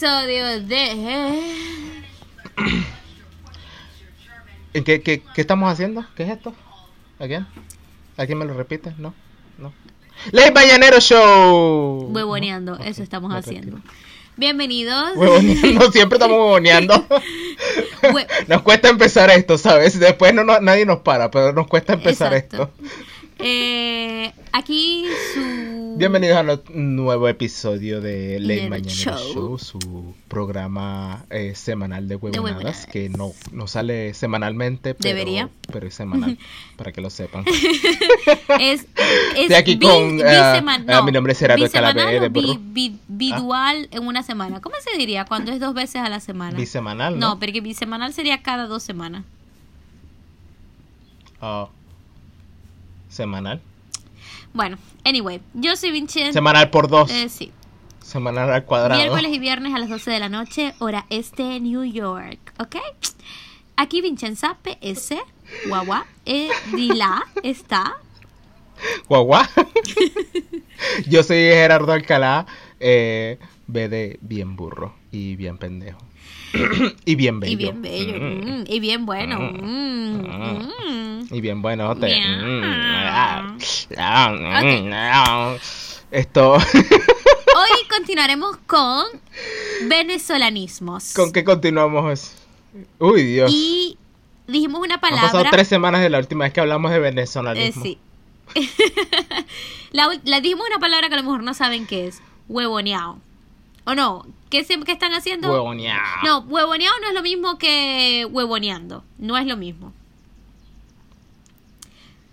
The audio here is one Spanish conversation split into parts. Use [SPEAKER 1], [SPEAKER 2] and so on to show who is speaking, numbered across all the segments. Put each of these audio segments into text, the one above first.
[SPEAKER 1] Episodio de...
[SPEAKER 2] ¿En ¿Qué, qué, qué estamos haciendo? ¿Qué es esto? ¿A quién? ¿A quién me lo repite? No, no. ¡Ley Mañanero Show!
[SPEAKER 1] Huevoneando,
[SPEAKER 2] No,
[SPEAKER 1] eso estamos
[SPEAKER 2] no,
[SPEAKER 1] haciendo. Bienvenidos.
[SPEAKER 2] Huevoneando, siempre estamos huevoneando.
[SPEAKER 1] Hue-
[SPEAKER 2] Nos cuesta empezar esto, ¿sabes? Después no, no- nadie nos para, pero nos cuesta empezar
[SPEAKER 1] Exacto.
[SPEAKER 2] esto.
[SPEAKER 1] Eh, aquí su...
[SPEAKER 2] Bienvenidos a un nuevo episodio de Ley
[SPEAKER 1] Del
[SPEAKER 2] Mañanero
[SPEAKER 1] show.
[SPEAKER 2] Show, su programa eh, semanal de huevonadas,
[SPEAKER 1] huevonadas.
[SPEAKER 2] que no, no sale semanalmente, pero,
[SPEAKER 1] Debería.
[SPEAKER 2] pero es semanal, para que lo sepan.
[SPEAKER 1] Es, es
[SPEAKER 2] Estoy aquí
[SPEAKER 1] bi-
[SPEAKER 2] con, eh, eh, mi nombre es Gerardo de
[SPEAKER 1] bi- bidual en una semana. ¿Cómo se diría cuando es dos veces a la semana?
[SPEAKER 2] Bisemanal, ¿no?
[SPEAKER 1] No, porque bisemanal sería cada dos semanas.
[SPEAKER 2] Ah, semanal.
[SPEAKER 1] Bueno, anyway, yo soy Vincenzo.
[SPEAKER 2] Semanal por dos.
[SPEAKER 1] Eh, sí.
[SPEAKER 2] Semanal al cuadrado.
[SPEAKER 1] Miércoles y viernes a las 12 de la noche, hora este, New York, ¿ok? Aquí Vincenza PS, guagua, eh, Dila, está.
[SPEAKER 2] Guagua. Yo soy Gerardo Alcalá, eh, B de bien burro y bien pendejo. y bien bello.
[SPEAKER 1] Y bien bello,
[SPEAKER 2] Mm.
[SPEAKER 1] mm, y bien bueno.
[SPEAKER 2] Mm.
[SPEAKER 1] mm.
[SPEAKER 2] Y bien bueno. Ah. Esto.
[SPEAKER 1] Hoy continuaremos con venezolanismos.
[SPEAKER 2] ¿Con qué continuamos? Uy, Dios.
[SPEAKER 1] Y dijimos una
[SPEAKER 2] Han pasado
[SPEAKER 1] palabra.
[SPEAKER 2] tres semanas de la última vez que hablamos de
[SPEAKER 1] eh,
[SPEAKER 2] venezolanismo.
[SPEAKER 1] sí. la, la dijimos una palabra que a lo mejor no saben qué es. Huevoneado. ¿O no? ¿Qué, se- qué están haciendo?
[SPEAKER 2] Huevoneado.
[SPEAKER 1] No, huevoneado no es lo mismo que huevoneando. No es lo mismo.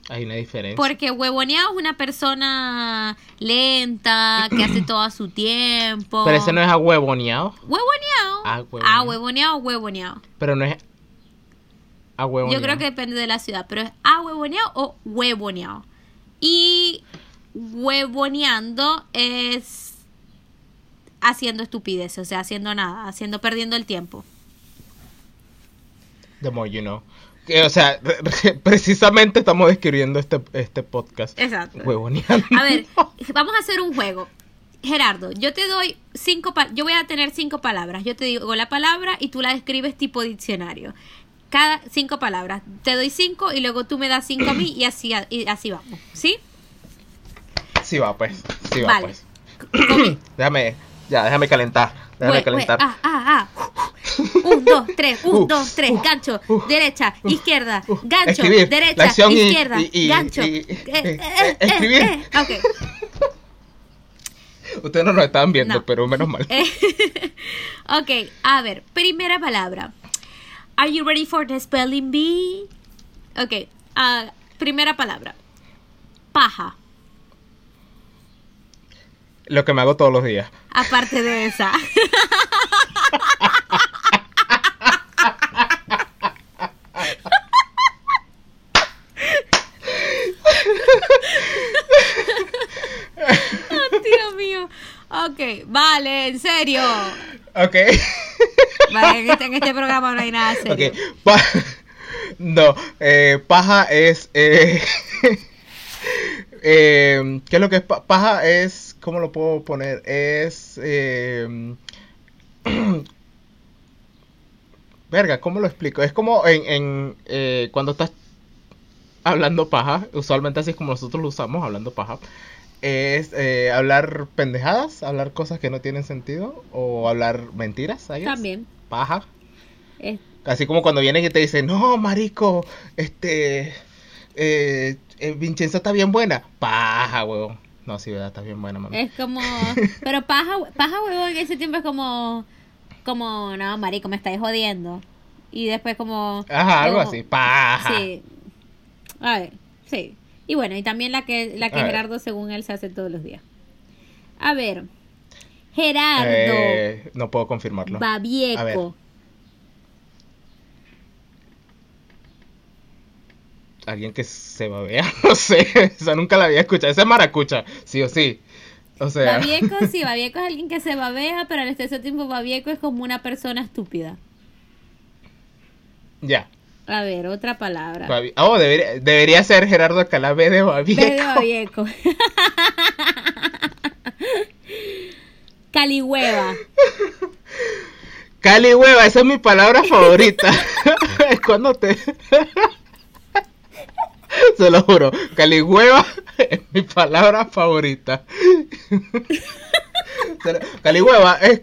[SPEAKER 2] Hay una diferencia.
[SPEAKER 1] Porque huevoneado es una persona lenta, que hace todo a su tiempo.
[SPEAKER 2] Pero ese no es ahuevoneado.
[SPEAKER 1] Huevoneado.
[SPEAKER 2] Ah, huevoneado.
[SPEAKER 1] Ah, huevoneado o huevoneado.
[SPEAKER 2] Pero no es ahuevoneado.
[SPEAKER 1] Yo creo que depende de la ciudad, pero es a huevoneado o huevoneado. Y huevoneando es haciendo estupideces, o sea, haciendo nada, haciendo perdiendo el tiempo.
[SPEAKER 2] The more you know. Que, o sea, precisamente estamos describiendo este, este podcast.
[SPEAKER 1] Exacto.
[SPEAKER 2] Huevoneando.
[SPEAKER 1] A ver, vamos a hacer un juego. Gerardo, yo te doy cinco, pa- yo voy a tener cinco palabras. Yo te digo la palabra y tú la describes tipo diccionario. Cada cinco palabras. Te doy cinco y luego tú me das cinco a mí y así, y así vamos. ¿Sí?
[SPEAKER 2] Sí va, pues. Sí va,
[SPEAKER 1] Vale.
[SPEAKER 2] pues. Déjame, ya, déjame calentar. Déjame calentar.
[SPEAKER 1] ah, ah, ah. Un, dos, tres, un,
[SPEAKER 2] Uh,
[SPEAKER 1] dos, tres,
[SPEAKER 2] uh,
[SPEAKER 1] gancho,
[SPEAKER 2] uh,
[SPEAKER 1] derecha, izquierda, gancho,
[SPEAKER 2] escribir,
[SPEAKER 1] derecha, izquierda,
[SPEAKER 2] y- y-
[SPEAKER 1] gancho.
[SPEAKER 2] y-
[SPEAKER 1] eh,
[SPEAKER 2] eh,
[SPEAKER 1] eh,
[SPEAKER 2] eh,
[SPEAKER 1] eh,
[SPEAKER 2] escribir.
[SPEAKER 1] eh, ok.
[SPEAKER 2] Ustedes no nos estaban viendo,
[SPEAKER 1] No.
[SPEAKER 2] pero menos mal.
[SPEAKER 1] Eh, ok, a ver, primera palabra. Are you ready for the spelling bee? Ok, ah, primera palabra. Paja,
[SPEAKER 2] Lo que me hago todos los días.
[SPEAKER 1] aparte de esa. Oh, Dios mío. Ok, vale, en serio.
[SPEAKER 2] Ok.
[SPEAKER 1] Vale, en este, en este programa no hay nada serio.
[SPEAKER 2] Ok. Pa- no, eh, paja es. Eh, eh, ¿Qué es lo que es pa- paja? Es. ¿Cómo lo puedo poner? Es. Eh, verga, ¿cómo lo explico? Es como en. en eh, cuando estás hablando paja, usualmente así es como nosotros lo usamos, hablando paja. Es eh, hablar pendejadas, hablar cosas que no tienen sentido, o hablar mentiras.
[SPEAKER 1] También.
[SPEAKER 2] Paja.
[SPEAKER 1] Eh,
[SPEAKER 2] Así como cuando vienen y te dicen, no, marico, este, eh, eh, Vincenza está bien buena. Paja, huevón. No, sí, verdad, está bien buena, mami.
[SPEAKER 1] Es como. Pero paja, paja huevón en ese tiempo es como. Como, no, marico, me estáis jodiendo. Y después como.
[SPEAKER 2] Ajá, algo
[SPEAKER 1] como-
[SPEAKER 2] así, paja.
[SPEAKER 1] Sí. A ver, sí. Y bueno, y también la que, la que
[SPEAKER 2] A ver.
[SPEAKER 1] Gerardo, según él, se hace todos los días. A ver. Gerardo
[SPEAKER 2] Eh, no puedo confirmarlo.
[SPEAKER 1] Babieco.
[SPEAKER 2] Alguien que se babea, no sé, esa nunca la había escuchado. Esa es maracucha, sí o sí. O sea,
[SPEAKER 1] Babieco, sí, Babieco es alguien que se babea, pero al mismo tiempo Babieco es como una persona estúpida.
[SPEAKER 2] ya.
[SPEAKER 1] A ver, otra palabra.
[SPEAKER 2] Babi- Oh, debería, debería ser Gerardo Alcalá B de Babieco.
[SPEAKER 1] B de Babieco. Calihueva.
[SPEAKER 2] Calihueva, esa es mi palabra favorita. cuando te. Se lo juro. Calihueva es mi palabra favorita. Calihueva es,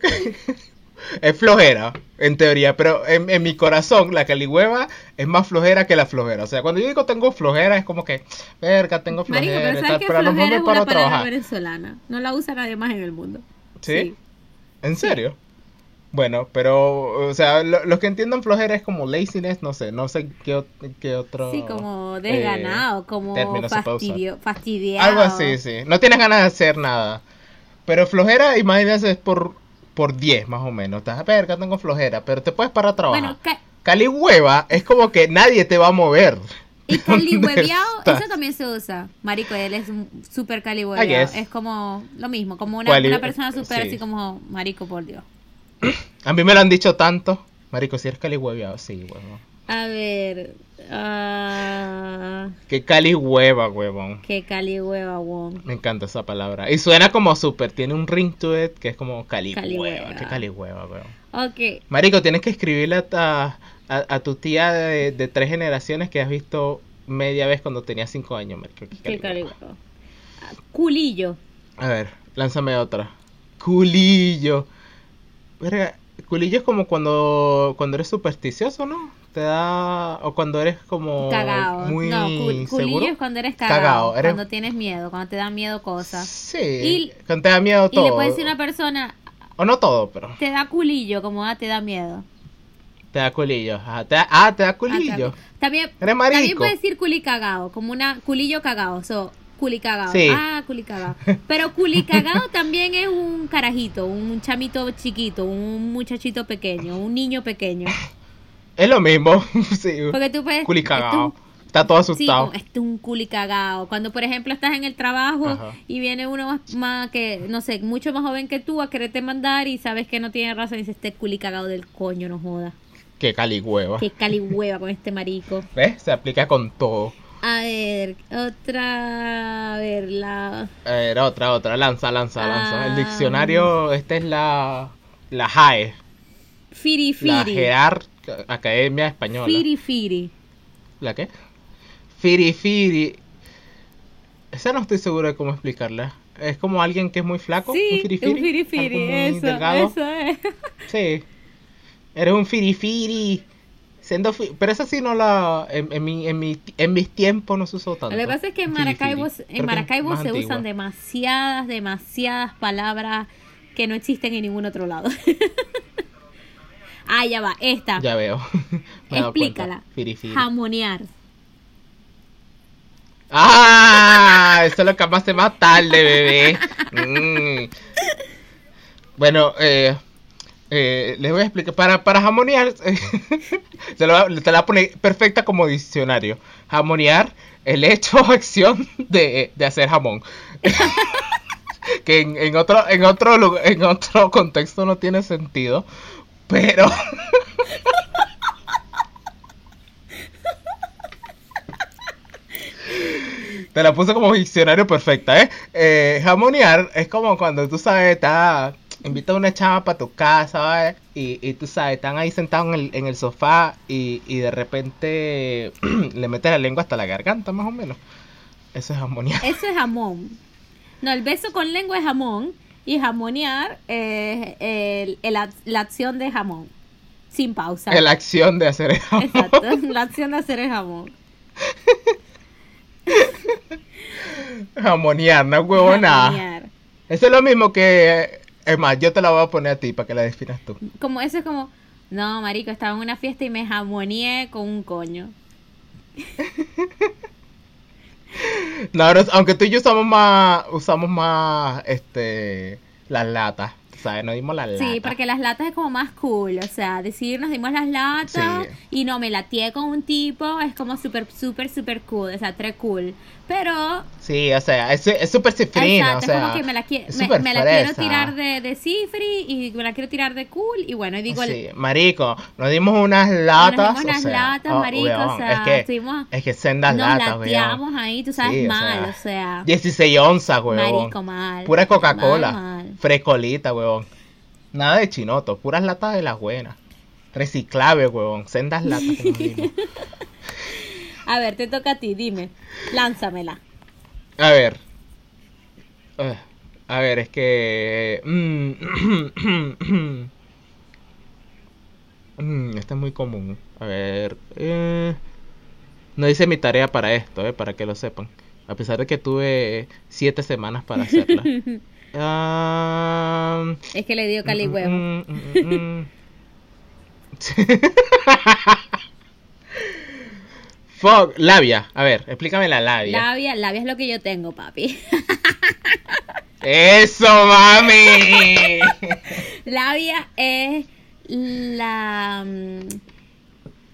[SPEAKER 2] es flojera, en teoría, pero en, en, mi corazón la calihueva es más flojera que la flojera. O sea, cuando yo digo tengo flojera es como que, verga, tengo flojera.
[SPEAKER 1] Marico, pero, ¿sabes que pero flojera es una palabra venezolana. No la usa nadie más en el mundo.
[SPEAKER 2] ¿Sí? sí. en serio? Bueno, pero, o sea, lo, los que entiendan flojera es como laziness, no sé, no sé qué, qué otro...
[SPEAKER 1] Sí, como desganado, eh, como fastidio, fastidiado.
[SPEAKER 2] Algo así, sí. No tienes ganas de hacer nada. Pero flojera, imagínate, es por, por 10 más o menos. Estás a verga, tengo flojera, pero te puedes parar a trabajar. Bueno, Cali hueva es como que nadie te va a mover.
[SPEAKER 1] Y calihueveado, eso también se usa. Marico, él es súper calihueveado. Es como lo mismo, como una, una persona súper así como, marico, por Dios.
[SPEAKER 2] A mí me lo han dicho tanto. Marico, si eres calihueveado, sí, huevón.
[SPEAKER 1] A ver. Uh...
[SPEAKER 2] Qué cali hueva, huevón.
[SPEAKER 1] Qué cali hueva, huevón.
[SPEAKER 2] Me encanta esa palabra. Y suena como súper. Tiene un ring to it que es como cali, hueva. Qué cali hueva, huevón.
[SPEAKER 1] Ok.
[SPEAKER 2] Marico, tienes que escribirle a, a, tu tía de, tres generaciones que has visto media vez cuando tenía cinco años, Marico.
[SPEAKER 1] Qué cali, hueva. Culillo.
[SPEAKER 2] A ver, lánzame otra. Culillo. Verga, culillo es como cuando, cuando eres supersticioso, ¿no? Te da. O cuando eres como.
[SPEAKER 1] Cagado.
[SPEAKER 2] Muy
[SPEAKER 1] no, culillo es cuando eres cagado. Cuando tienes miedo, cuando te da miedo cosas.
[SPEAKER 2] Sí. cuando te da miedo todo.
[SPEAKER 1] Y le puedes decir a una persona.
[SPEAKER 2] O no todo, pero.
[SPEAKER 1] Te da culillo, como ah, te da miedo.
[SPEAKER 2] Te da culillo. ah, te da ah, culillo.
[SPEAKER 1] también,
[SPEAKER 2] Eres marico.
[SPEAKER 1] también puedes decir culi cagado, como una culillo cagado. So, culicagado. Ah, culicagado. Pero culicagado también es un carajito, un chamito chiquito, un muchachito pequeño, un niño pequeño.
[SPEAKER 2] Es lo mismo, sí.
[SPEAKER 1] Porque tú puedes...
[SPEAKER 2] Culicagado. Está todo asustado.
[SPEAKER 1] Sí, es un culicagado. Cuando, por ejemplo, estás en el trabajo y viene uno más, que, no sé, mucho más joven que tú a quererte mandar y sabes que no tiene razón y dice, este culicagado del coño, no joda.
[SPEAKER 2] Qué caligüeva.
[SPEAKER 1] Qué caligüeva con este marico.
[SPEAKER 2] ¿Ves? Se aplica con todo.
[SPEAKER 1] A ver, otra. A ver, la.
[SPEAKER 2] A ver, otra, otra. Lanza, lanza, lanza. El ah. diccionario, esta es la. La JAE.
[SPEAKER 1] Firi Firi.
[SPEAKER 2] La Gear Academia Española.
[SPEAKER 1] Firi Firi.
[SPEAKER 2] ¿La qué? Firi Firi. Esa no estoy seguro de cómo explicarla. Es como alguien que es muy flaco.
[SPEAKER 1] Sí, un firifiri. Un firifiri, eso, eso es.
[SPEAKER 2] Sí. Eres un firifiri. Siendo pero esa sí no la. En, en, mi, en, mi, en mis tiempos no se usó tanto.
[SPEAKER 1] Lo que pasa es que en Maracaibo, en Maracaibo se usan demasiadas, demasiadas palabras que no existen en ningún otro lado. ah, ya va, esta.
[SPEAKER 2] Ya veo.
[SPEAKER 1] Explícala. Jamonear.
[SPEAKER 2] ¡Ah! Eso lo que más más tarde, bebé. Mm. Bueno, eh. Eh, les voy a explicar. Para, para jamonear, te la pone perfecta como diccionario. Jamonear, el hecho o acción de, de hacer jamón. que en, en, otro, en, otro, en otro contexto no tiene sentido. Pero. Te la puse como diccionario perfecta, ¿eh? ¿eh? Jamonear es como cuando tú sabes, está invita a una chava para tu casa, Y, y, tú sabes, están ahí sentados en el, en el sofá y, y de repente le metes la lengua hasta la garganta, más o menos. Eso es jamonear.
[SPEAKER 1] Eso es jamón. No, el beso con lengua es jamón y jamonear es el, la acción de jamón. Sin pausa.
[SPEAKER 2] La acción de hacer el jamón.
[SPEAKER 1] Exacto, la acción de hacer el jamón.
[SPEAKER 2] Jamonear, no huevo nada. Eso es lo mismo que es más, yo te la voy a poner a ti para que la definas tú.
[SPEAKER 1] Como eso es como, no, marico, estaba en una fiesta y me jamoneé con un coño.
[SPEAKER 2] no, aunque tú y yo usamos más, usamos más, este, las latas. ¿sabes? Nos dimos las latas.
[SPEAKER 1] Sí, porque las latas es como más cool. O sea, decir nos dimos las latas y no me latié con un tipo es como súper, súper, súper cool. O sea, tres cool. Pero.
[SPEAKER 2] Sí, o sea, es súper cifrina. o sea,
[SPEAKER 1] es como que me la, me, la quiero tirar de, de cifri y me la quiero tirar de cool. Y bueno, y digo.
[SPEAKER 2] Sí, marico, nos dimos unas latas.
[SPEAKER 1] Nos dimos unas latas, oh, marico. o sea,
[SPEAKER 2] es que, estuvimos, es que sendas
[SPEAKER 1] nos
[SPEAKER 2] latas,
[SPEAKER 1] lateamos ahí, tú sabes, mal, o sea,
[SPEAKER 2] 16 onzas, weón.
[SPEAKER 1] Marico, mal.
[SPEAKER 2] Pura Coca-Cola. Frescolita, weón. huevón. Nada de chinoto, puras latas de las buenas. Reciclable, huevón. Sendas latas que nos dimos.
[SPEAKER 1] A ver, te toca a ti, dime. Lánzamela.
[SPEAKER 2] A ver. Ah, A ver, es que. mm, mm, esta es muy común. A ver. eh, No hice mi tarea para esto, eh, para que lo sepan. A pesar de que tuve siete semanas para hacerla. Ah,
[SPEAKER 1] Es que le dio cali huevo.
[SPEAKER 2] mm, mm, mm. Fuck, labia. A ver, explícame la labia.
[SPEAKER 1] Labia, labia es lo que yo tengo, papi.
[SPEAKER 2] Eso, mami.
[SPEAKER 1] labia es la mm,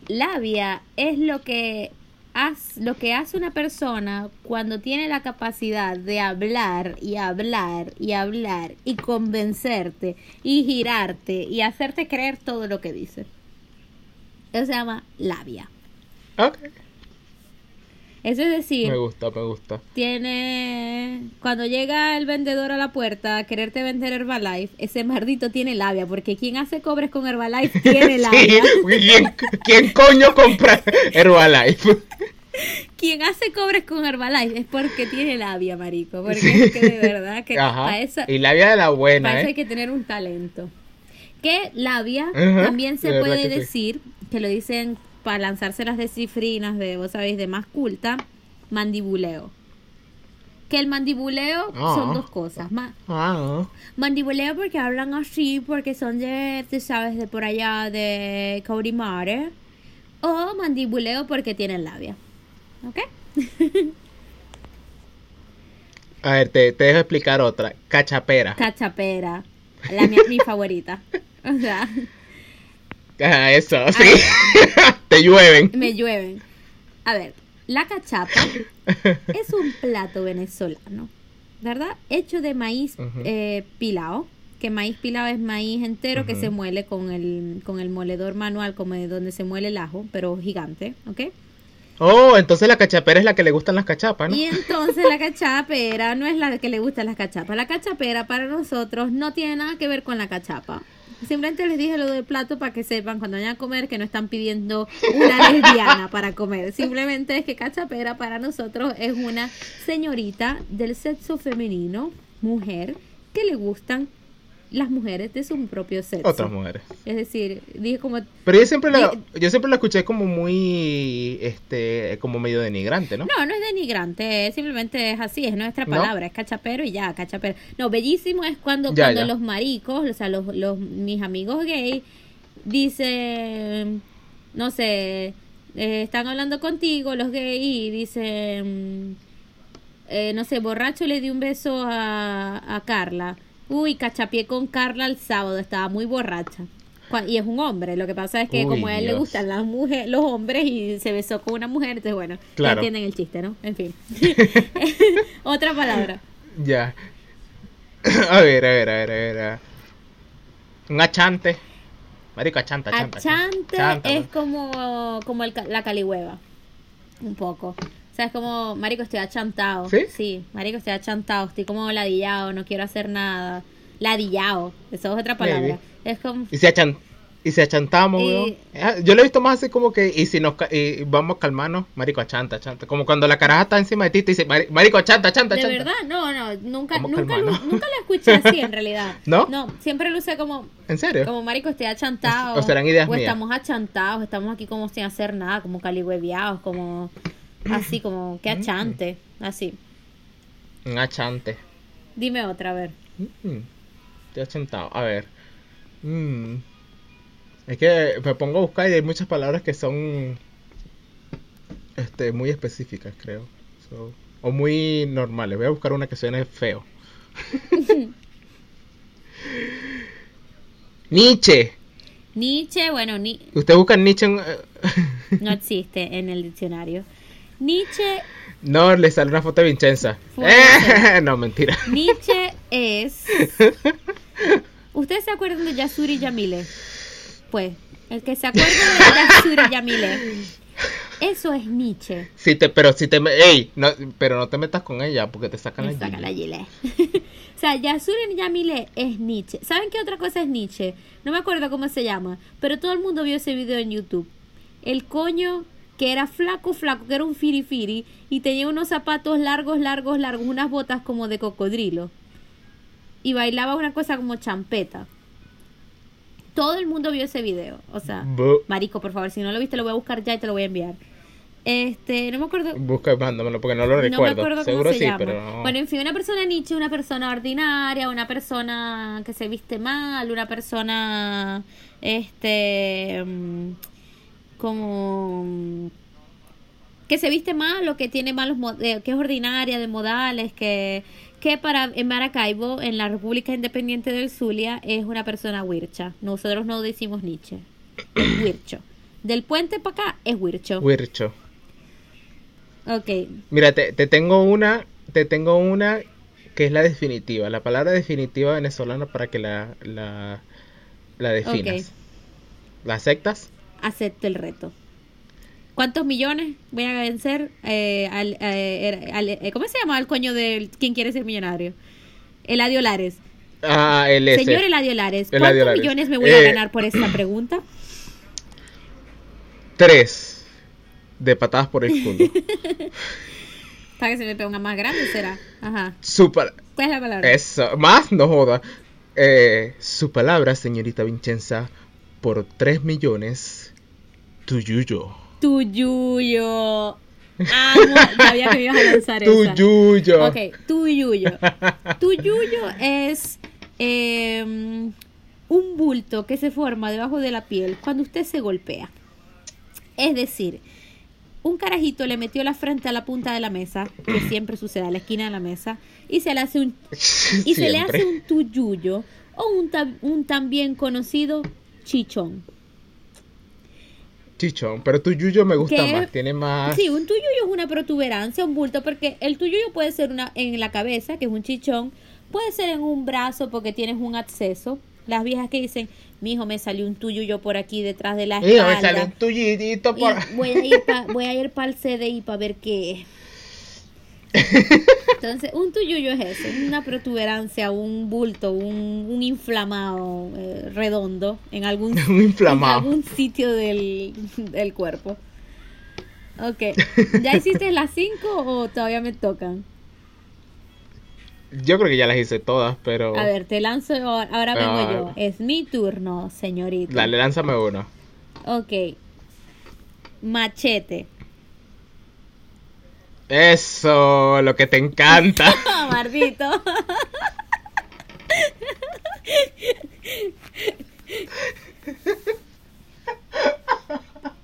[SPEAKER 1] labia es lo que hace, lo que hace una persona cuando tiene la capacidad de hablar y hablar y hablar y convencerte y girarte y hacerte creer todo lo que dice. Eso se llama labia.
[SPEAKER 2] Ok.
[SPEAKER 1] Eso es decir,
[SPEAKER 2] Me gusta, me gusta.
[SPEAKER 1] tiene cuando llega el vendedor a la puerta a quererte vender Herbalife, ese mardito tiene labia, porque quien hace cobres con Herbalife tiene
[SPEAKER 2] Sí,
[SPEAKER 1] labia.
[SPEAKER 2] ¿quién, quién coño compra Herbalife?
[SPEAKER 1] Quien hace cobres con Herbalife es porque tiene labia, marico, porque es que de verdad que
[SPEAKER 2] Ajá.
[SPEAKER 1] eso,
[SPEAKER 2] Y labia de la buena,
[SPEAKER 1] para eso hay
[SPEAKER 2] ¿eh?
[SPEAKER 1] que tener un talento. Que labia también se puede
[SPEAKER 2] sí.
[SPEAKER 1] decir, que lo dicen para lanzarse las descifrinas de, vos sabéis, de más culta, mandibuleo. Que el mandibuleo
[SPEAKER 2] Ah.
[SPEAKER 1] son dos cosas. Ma-
[SPEAKER 2] Ah.
[SPEAKER 1] Mandibuleo porque hablan así, porque son de, tú sabes, de por allá de Caurimare. O mandibuleo porque tienen labia. ¿Ok?
[SPEAKER 2] A ver, te, te dejo explicar otra. Cachapera.
[SPEAKER 1] Cachapera. La mía, mi favorita. O sea,
[SPEAKER 2] Ah, eso, sí. te llueven.
[SPEAKER 1] me llueven. A ver, la cachapa es un plato venezolano, ¿verdad? Hecho de maíz eh, pilao. Que maíz pilao es maíz entero que se muele con el, con el moledor manual, como de donde se muele el ajo, pero gigante, ¿ok?
[SPEAKER 2] Oh, entonces la cachapera es la que le gustan las cachapas, ¿no?
[SPEAKER 1] Y entonces la cachapera no es la que le gustan las cachapas. La cachapera para nosotros no tiene nada que ver con la cachapa. Simplemente les dije lo del plato para que sepan cuando vayan a comer que no están pidiendo una lesbiana para comer. Simplemente es que cachapera para nosotros es una señorita del sexo femenino, mujer, que le gustan las mujeres de su propio sexo.
[SPEAKER 2] Otras mujeres.
[SPEAKER 1] Es decir, dije como
[SPEAKER 2] Pero yo siempre la, yo siempre la escuché como muy, este, como medio denigrante, ¿no?
[SPEAKER 1] No, no es denigrante, es simplemente es así, es nuestra
[SPEAKER 2] ¿No?
[SPEAKER 1] palabra, es cachapero y ya, cachapero. No, bellísimo es cuando,
[SPEAKER 2] Ya,
[SPEAKER 1] cuando
[SPEAKER 2] ya.
[SPEAKER 1] los maricos, o sea, los, los, mis amigos gay, dicen, no sé, eh, están hablando contigo, los gays, y dicen, eh, no sé, borracho le di un beso a, a Carla. Uy, cachapié con Carla el sábado, estaba muy borracha. Y es un hombre, lo que pasa es que
[SPEAKER 2] Uy,
[SPEAKER 1] como a él le gustan las mujeres, los hombres y se besó con una mujer, entonces bueno, ya
[SPEAKER 2] Claro.
[SPEAKER 1] entienden el chiste, ¿no? En fin. Otra palabra.
[SPEAKER 2] Ya. A ver, a ver, a ver, a ver. a ver. Un achante. Marico, achanta, achanta.
[SPEAKER 1] Achante es como, como el, la calihueva. Un poco. Sea, es como, marico, estoy achantado.
[SPEAKER 2] ¿Sí?
[SPEAKER 1] marico, estoy achantado. Estoy como ladillado, no quiero hacer nada. Ladillado. Eso es otra palabra.
[SPEAKER 2] Maybe.
[SPEAKER 1] Es como...
[SPEAKER 2] Y si, achan, y si achantamos,
[SPEAKER 1] Y-
[SPEAKER 2] weón. Ah, Yo lo he visto más así como que, y si nos ca- y vamos a calmarnos, marico, achanta, achanta. Como cuando la caraja está encima de ti y te dice, "Mari- marico, achanta, achanta,
[SPEAKER 1] De
[SPEAKER 2] achanta.
[SPEAKER 1] verdad, no, no, nunca,
[SPEAKER 2] ¿Cómo
[SPEAKER 1] nunca, lo, nunca lo escuché así en realidad.
[SPEAKER 2] ¿No?
[SPEAKER 1] No, siempre lo usé como,
[SPEAKER 2] ¿En serio?
[SPEAKER 1] como marico, estoy achantado.
[SPEAKER 2] O serán ideas
[SPEAKER 1] o
[SPEAKER 2] mías.
[SPEAKER 1] estamos achantados, estamos aquí como sin hacer nada, como calihueviados, como así, como que
[SPEAKER 2] Mm.
[SPEAKER 1] achante, así.
[SPEAKER 2] Un achante.
[SPEAKER 1] Dime otra, a ver.
[SPEAKER 2] Mm, Estoy achantado. A ver. Mm. Es que me pongo a buscar y hay muchas palabras que son este, muy específicas, creo. So, o muy normales. Voy a buscar una que suene feo. Nietzsche.
[SPEAKER 1] Nietzsche, bueno, ni,
[SPEAKER 2] Usted busca Nietzsche en...
[SPEAKER 1] no existe en el diccionario. Nietzsche,
[SPEAKER 2] No, le sale una foto de Vincenza. Eh, no, mentira.
[SPEAKER 1] Nietzsche es... ¿Ustedes se acuerdan de Yasuri Yamile? Pues, el que se acuerda de Yasuri Yamile, eso es Nietzsche.
[SPEAKER 2] Si te, pero si te... Ey, no, pero no te metas con ella porque te sacan
[SPEAKER 1] Me
[SPEAKER 2] la
[SPEAKER 1] saca la gilet. O sea, Yasurin Yamile es Nietzsche. ¿Saben qué otra cosa es Nietzsche? No me acuerdo cómo se llama, pero todo el mundo vio ese video en YouTube. El coño que era flaco, flaco, que era un firifiri y tenía unos zapatos largos, largos, largos, unas botas como de cocodrilo. Y bailaba una cosa como champeta. Todo el mundo vio ese video. O sea,
[SPEAKER 2] Bu-
[SPEAKER 1] marico, por favor, si no lo viste, lo voy a buscar ya y te lo voy a enviar. Este, no me acuerdo.
[SPEAKER 2] Busca mándamelo porque no lo
[SPEAKER 1] No me
[SPEAKER 2] recuerdo.
[SPEAKER 1] acuerdo
[SPEAKER 2] Seguro
[SPEAKER 1] cómo se
[SPEAKER 2] sí,
[SPEAKER 1] llama.
[SPEAKER 2] pero no.
[SPEAKER 1] Bueno, en fin, una persona Nietzsche, una persona ordinaria, una persona que se viste mal, una persona, este, mm, como mm, que se viste mal o que tiene malos, que es ordinaria de modales, que que para en Maracaibo, en la República Independiente del Zulia, es una persona huircha. Nosotros no decimos Nietzsche, es huircho. Del puente para acá es huircho.
[SPEAKER 2] Wircho.
[SPEAKER 1] Ok,
[SPEAKER 2] Mira, te, te tengo una, te tengo una que es la definitiva, la palabra definitiva venezolana para que la, la, la definas. ¿La aceptas?
[SPEAKER 1] Acepto el reto. ¿Cuántos millones voy a vencer eh, al, eh, al- eh, ¿Cómo se llama el coño de quién quiere ser millonario? Eladio Lares.
[SPEAKER 2] Ah, el S.
[SPEAKER 1] Señor Eladio Lares,
[SPEAKER 2] Eladio
[SPEAKER 1] ¿cuántos
[SPEAKER 2] Lares.
[SPEAKER 1] millones me voy a
[SPEAKER 2] Eh,
[SPEAKER 1] ganar por esta pregunta?
[SPEAKER 2] Tres de patadas por el culo.
[SPEAKER 1] Para que se me ponga más grande será. Ajá.
[SPEAKER 2] Su
[SPEAKER 1] ¿Cuál es la palabra?
[SPEAKER 2] Eso, más no joda. Eh, su palabra, señorita Vincenza, por tres millones, tuyuyo.
[SPEAKER 1] Tuyuyo. Amo, sabía que me ibas a lanzar esa.
[SPEAKER 2] Tuyuyo.
[SPEAKER 1] Ok, tuyuyo. Tuyuyo es em, un bulto que se forma debajo de la piel cuando usted se golpea. Es decir, un carajito le metió la frente a la punta de la mesa, que siempre sucede a la esquina de la mesa, y se le hace un y se le hace un tuyuyo o un, un también conocido chichón.
[SPEAKER 2] Chichón, pero tuyuyo me gusta más, tiene más...
[SPEAKER 1] Sí, un tuyuyo es una protuberancia, un bulto, porque el tuyuyo puede ser una en la cabeza, que es un chichón, puede ser en un brazo porque tienes un acceso. Las viejas que dicen, mi hijo me salió un tuyuyo por aquí detrás de la
[SPEAKER 2] Hijo, me
[SPEAKER 1] espalda.
[SPEAKER 2] sale un tuyidito por...
[SPEAKER 1] voy a ir pa, voy a ir para el CDI para ver qué es. Entonces, un tuyuyo es eso, una protuberancia, un bulto, un, un inflamado eh, redondo en algún,
[SPEAKER 2] inflamado.
[SPEAKER 1] en algún sitio del, del cuerpo. Ok, ¿ya hiciste las cinco o todavía me tocan?
[SPEAKER 2] Yo creo que ya las hice todas, pero...
[SPEAKER 1] A ver, te lanzo, ahora ahora vengo
[SPEAKER 2] Ah.
[SPEAKER 1] yo. Es mi turno, señorita.
[SPEAKER 2] Dale, lánzame uno.
[SPEAKER 1] Ok, machete.
[SPEAKER 2] Eso, lo que te encanta.
[SPEAKER 1] Mardito.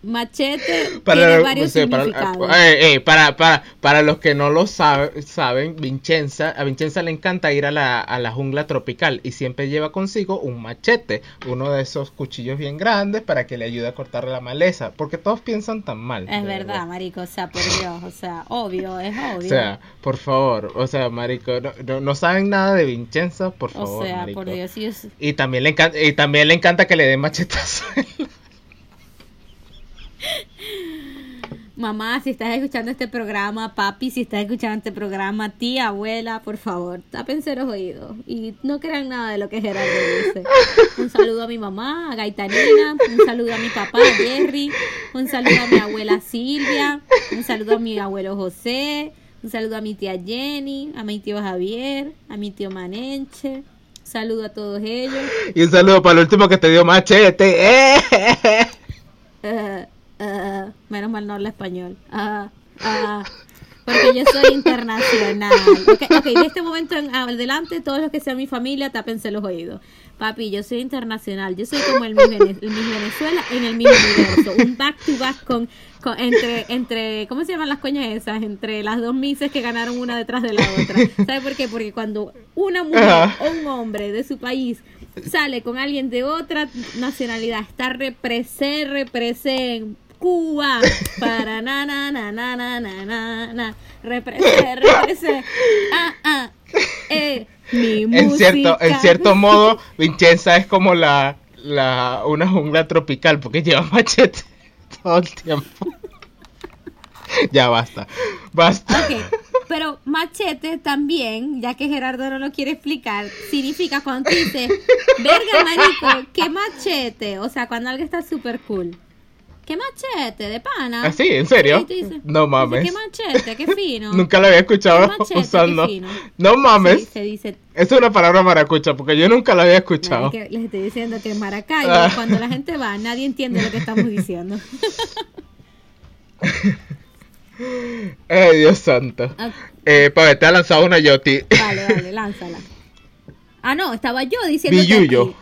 [SPEAKER 1] Machete tiene varios
[SPEAKER 2] para,
[SPEAKER 1] significados.
[SPEAKER 2] eh, eh, para, para, para los que no lo sabe- saben, Vincenza, a Vincenza le encanta ir a la, a la jungla tropical y siempre lleva consigo un machete, uno de esos cuchillos bien grandes para que le ayude a cortar la maleza, porque todos piensan tan mal.
[SPEAKER 1] es
[SPEAKER 2] de
[SPEAKER 1] verdad, marico, o sea, por Dios, o sea, obvio, es
[SPEAKER 2] O
[SPEAKER 1] obvio.
[SPEAKER 2] sea, por favor, o sea, marico, no, no, no saben nada de Vincenza, por
[SPEAKER 1] o
[SPEAKER 2] favor,
[SPEAKER 1] sea,
[SPEAKER 2] marico.
[SPEAKER 1] por Dios, sí, es-
[SPEAKER 2] Y también le encanta, y también le encanta que le den machetazo.
[SPEAKER 1] Mamá, si estás escuchando este programa, papi, si estás escuchando este programa, tía, abuela, por favor, tápense los oídos y no crean nada de lo que Gerardo dice. Un saludo a mi mamá, a Gaitanina, un saludo a mi papá, Jerry, un saludo a mi abuela Silvia, un saludo a mi abuelo José, un saludo a mi tía Jenny, a mi tío Javier, a mi tío Manenche, un saludo a todos ellos.
[SPEAKER 2] y un saludo para el último que te dio machete. ¡Eh!
[SPEAKER 1] menos mal no habla español. Ah, ah, porque yo soy internacional. Ok, ok, de este momento en adelante, todos los que sean mi familia, tápense los oídos. Papi, yo soy internacional. Yo soy como el Miss, Vene- el Miss Venezuela en el mismo universo. Un back to back con, con- entre, entre, ¿cómo se llaman las coñas esas? Entre las dos Misses que ganaron una detrás de la otra. ¿Sabe por qué? Porque cuando una mujer o un hombre de su país sale con alguien de otra nacionalidad, está represé, represé Cuba. Para na na na na na na na. na Represe, represe. Ah, ah. Eh, mi
[SPEAKER 2] en. Cierto, en cierto modo, Vincenza es como la, la una jungla tropical porque lleva machete todo el tiempo. ya basta. Basta.
[SPEAKER 1] Okay. Pero machete también, ya que Gerardo no lo quiere explicar, significa cuando dices, verga marico, qué machete. O sea, cuando alguien está súper cool. ¿Qué machete? ¿De pana?
[SPEAKER 2] ¿Ah, sí? ¿En serio?
[SPEAKER 1] Sí, dices-
[SPEAKER 2] no mames.
[SPEAKER 1] ¿Qué machete? ¿Qué fino?
[SPEAKER 2] Nunca lo había escuchado
[SPEAKER 1] Qué machete,
[SPEAKER 2] usando.
[SPEAKER 1] qué fino.
[SPEAKER 2] No mames.
[SPEAKER 1] Sí, se dice.
[SPEAKER 2] Es una palabra maracucha porque yo nunca la había escuchado.
[SPEAKER 1] Es que les estoy diciendo que en Maracaibo,
[SPEAKER 2] Ah.
[SPEAKER 1] cuando la gente va, nadie entiende lo que estamos diciendo.
[SPEAKER 2] Ay, Dios santo.
[SPEAKER 1] Ah,
[SPEAKER 2] Eh, Pabe, te ha lanzado una Yoti.
[SPEAKER 1] vale, vale, lánzala. Ah, no, estaba yo diciendo.
[SPEAKER 2] Billuyo.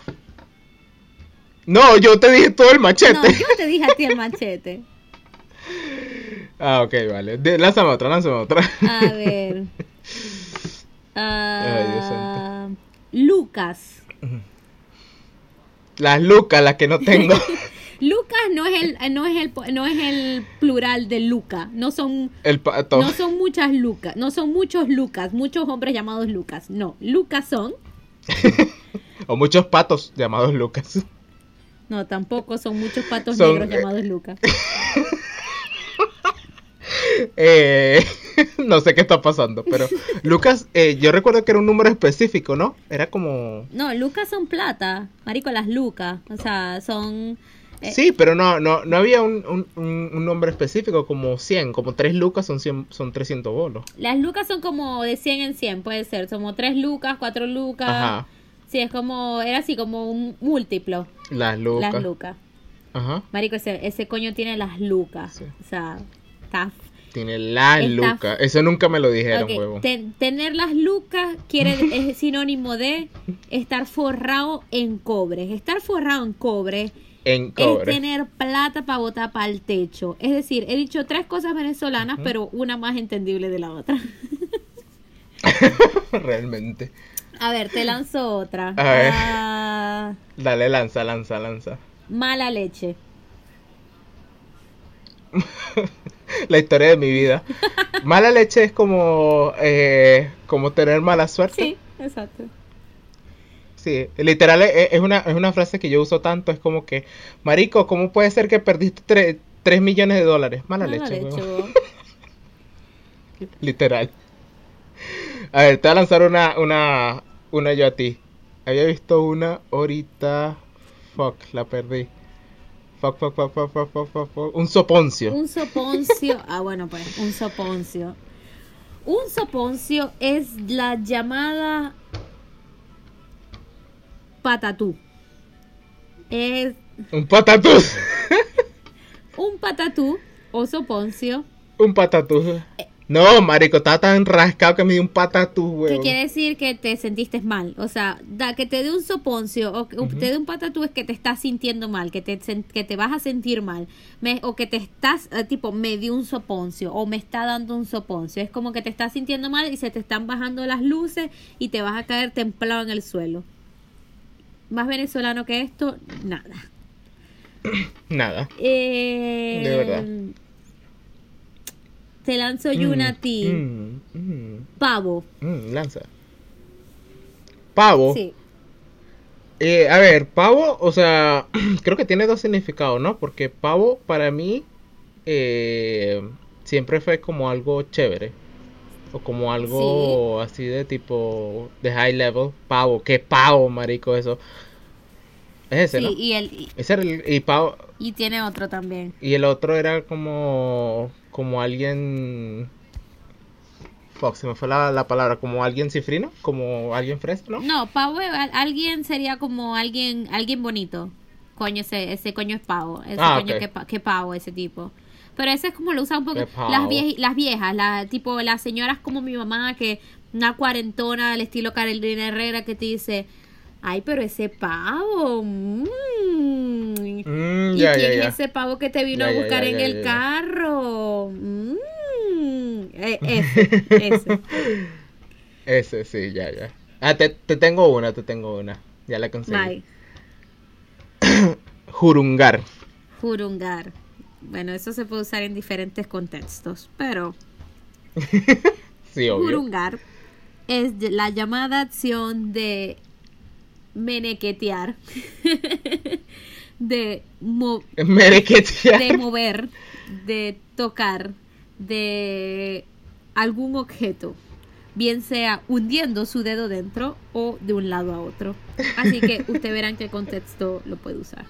[SPEAKER 2] No, yo te dije todo el machete.
[SPEAKER 1] No, yo te dije a ti el machete.
[SPEAKER 2] Ah, ok, vale. De- lánzame otra, lánzame otra.
[SPEAKER 1] A ver.
[SPEAKER 2] Ay, Dios
[SPEAKER 1] Ah, Lucas.
[SPEAKER 2] Las lucas, las que no tengo.
[SPEAKER 1] Lucas no es el no es el no es el plural de Luca, no son
[SPEAKER 2] El pato.
[SPEAKER 1] no son muchas Lucas, no son muchos Lucas, muchos hombres llamados Lucas. No, Lucas son
[SPEAKER 2] O muchos patos llamados Lucas.
[SPEAKER 1] No, tampoco son muchos patos
[SPEAKER 2] Son,
[SPEAKER 1] negros llamados Lucas.
[SPEAKER 2] Eh, no sé qué está pasando, pero Lucas, eh, yo recuerdo que era un número específico, ¿no? Era como...
[SPEAKER 1] No, Lucas son plata, marico, las Lucas, o sea, son eh,
[SPEAKER 2] Sí, pero no, no, no había un, un, un- un nombre específico como 100, como 3 lucas son, 100, son 300 bolos.
[SPEAKER 1] las Lucas son como de 100 en 100, puede ser, como 3 Lucas, 4 Lucas.
[SPEAKER 2] Ajá,
[SPEAKER 1] Sí, es como era así como un múltiplo,
[SPEAKER 2] las lucas.
[SPEAKER 1] las Lucas.
[SPEAKER 2] Ajá,
[SPEAKER 1] Marico, ese, ese coño tiene las Lucas.
[SPEAKER 2] Sí.
[SPEAKER 1] O sea, está
[SPEAKER 2] tiene las
[SPEAKER 1] Está-
[SPEAKER 2] lucas. Eso nunca me lo dijeron, huevo.
[SPEAKER 1] ten- tener las lucas quiere es sinónimo de estar forrado en cobre. Estar forrado en cobre,
[SPEAKER 2] En
[SPEAKER 1] es
[SPEAKER 2] cobre.
[SPEAKER 1] tener plata para botar para el techo. Es decir, he dicho tres cosas venezolanas, pero una más entendible de la otra.
[SPEAKER 2] Realmente.
[SPEAKER 1] A ver, te lanzo otra.
[SPEAKER 2] A ver.
[SPEAKER 1] Ah,
[SPEAKER 2] Dale, lanza, lanza, lanza.
[SPEAKER 1] mala leche.
[SPEAKER 2] La historia de mi vida. Mala leche es como, eh, como tener mala suerte.
[SPEAKER 1] Sí, exacto.
[SPEAKER 2] Sí, literal es, es una, es una frase que yo uso tanto, es como que, Marico, ¿cómo puede ser que perdiste 3 millones de dólares? Mala,
[SPEAKER 1] Mala
[SPEAKER 2] leche. Literal. A ver, te voy a lanzar una, una, una yo a ti. Había visto una ahorita. Fuck, la perdí. Fuck, fuck, fuck, fuck, fuck, fuck, fuck, fuck. Un soponcio.
[SPEAKER 1] Un soponcio. Ah, bueno, pues, un soponcio. Un soponcio es la llamada patatú. Es
[SPEAKER 2] Un patatús.
[SPEAKER 1] un patatú o soponcio.
[SPEAKER 2] un patatús. No, marico, estaba tan rascado que me dio un patatús,
[SPEAKER 1] Que
[SPEAKER 2] weón.
[SPEAKER 1] quiere decir que te sentiste mal. O sea, da, que te dé un soponcio o que te dé un patatú es que te estás sintiendo mal, que te, que te vas a sentir mal. Me- o que te estás, eh, tipo, me dio un soponcio o me está dando un soponcio. Es como que te estás sintiendo mal y se te están bajando las luces y te vas a caer templado en el suelo. Más venezolano que esto, nada.
[SPEAKER 2] Nada.
[SPEAKER 1] Eh,
[SPEAKER 2] De verdad.
[SPEAKER 1] Te lanzo yo una a
[SPEAKER 2] Mm,
[SPEAKER 1] ti.
[SPEAKER 2] mm, mm,
[SPEAKER 1] Pavo.
[SPEAKER 2] lanza. Pavo.
[SPEAKER 1] Sí.
[SPEAKER 2] Eh, a ver, pavo, o sea, creo que tiene dos significados, ¿no? Porque pavo para mí eh, siempre fue como algo chévere. O como algo así de tipo de high level. Pavo, qué pavo, marico, eso. Es ese,
[SPEAKER 1] Sí,
[SPEAKER 2] ¿no?
[SPEAKER 1] y, el, y,
[SPEAKER 2] Ese era el, y pavo,
[SPEAKER 1] y tiene otro también.
[SPEAKER 2] y el otro era como, como alguien... Fuck, se me fue la, la palabra, como alguien cifrino, como alguien fresco, ¿no?
[SPEAKER 1] No, pavo, al- alguien sería como alguien alguien bonito. Coño, ese, ese coño es pavo. Ese
[SPEAKER 2] Ah,
[SPEAKER 1] coño
[SPEAKER 2] ok.
[SPEAKER 1] que, que pavo, ese tipo. Pero ese es como lo usan un poco las, vie- las viejas, la, tipo las señoras como mi mamá, que una cuarentona al estilo Carolina Herrera que te dice, ay, pero ese pavo. mm".
[SPEAKER 2] Mm,
[SPEAKER 1] ¿Y quién es ese pavo que te vino a buscar en el carro? Mm. Eh, ese, ese.
[SPEAKER 2] Ese, sí, ya, ya. Ah, te, te tengo una, te tengo una. Ya la conseguí. Jurungar.
[SPEAKER 1] Jurungar. Bueno, eso se puede usar en diferentes contextos, pero
[SPEAKER 2] Sí, obvio.
[SPEAKER 1] jurungar es la llamada acción de menequetear, de, mo- de mover, de tocar, de algún objeto, bien sea hundiendo su dedo dentro o de un lado a otro. Así que usted verá en qué contexto lo puede usar.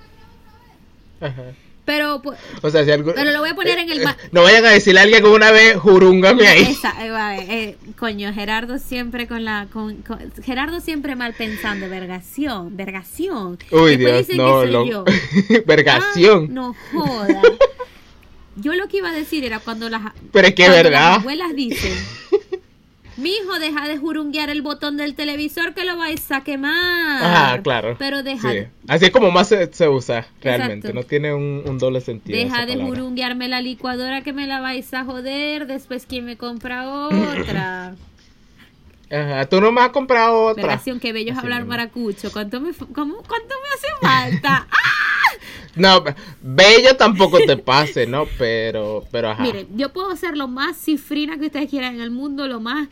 [SPEAKER 2] Ajá.
[SPEAKER 1] Pero, pues,
[SPEAKER 2] O sea, si algo...
[SPEAKER 1] Pero lo voy a poner en el
[SPEAKER 2] Eh, No vayan a decirle a alguien que una vez jurúngame ahí.
[SPEAKER 1] esa, eh, eh, coño, Gerardo siempre con la... Con, con- Gerardo siempre mal pensando, vergación, vergación.
[SPEAKER 2] Uy,
[SPEAKER 1] Después
[SPEAKER 2] Dios,
[SPEAKER 1] dicen
[SPEAKER 2] no,
[SPEAKER 1] que soy
[SPEAKER 2] lo...
[SPEAKER 1] yo.
[SPEAKER 2] Vergación.
[SPEAKER 1] Ah, no joda. Yo lo que iba a decir era cuando las,
[SPEAKER 2] Pero es que es
[SPEAKER 1] cuando
[SPEAKER 2] verdad.
[SPEAKER 1] las abuelas dicen, mi hijo deja de jurunguear el botón del televisor que lo vais a quemar.
[SPEAKER 2] Ah, claro.
[SPEAKER 1] Pero deja,
[SPEAKER 2] Sí. Así es como más se, se usa realmente.
[SPEAKER 1] Exacto.
[SPEAKER 2] No tiene un, un doble sentido.
[SPEAKER 1] deja de
[SPEAKER 2] palabra.
[SPEAKER 1] jurunguearme la licuadora que me la vais a joder. Después, ¿quién me compra otra?
[SPEAKER 2] Ajá, tú no me has comprado otra.
[SPEAKER 1] Vergación, que bello es hablar
[SPEAKER 2] mismo.
[SPEAKER 1] maracucho. ¿Cuánto me, cómo- cuánto me hace falta? ¡Ah!
[SPEAKER 2] No, bello tampoco te pase, ¿no? Pero, pero ajá.
[SPEAKER 1] Miren, yo puedo ser lo más cifrina que ustedes quieran en el mundo, lo más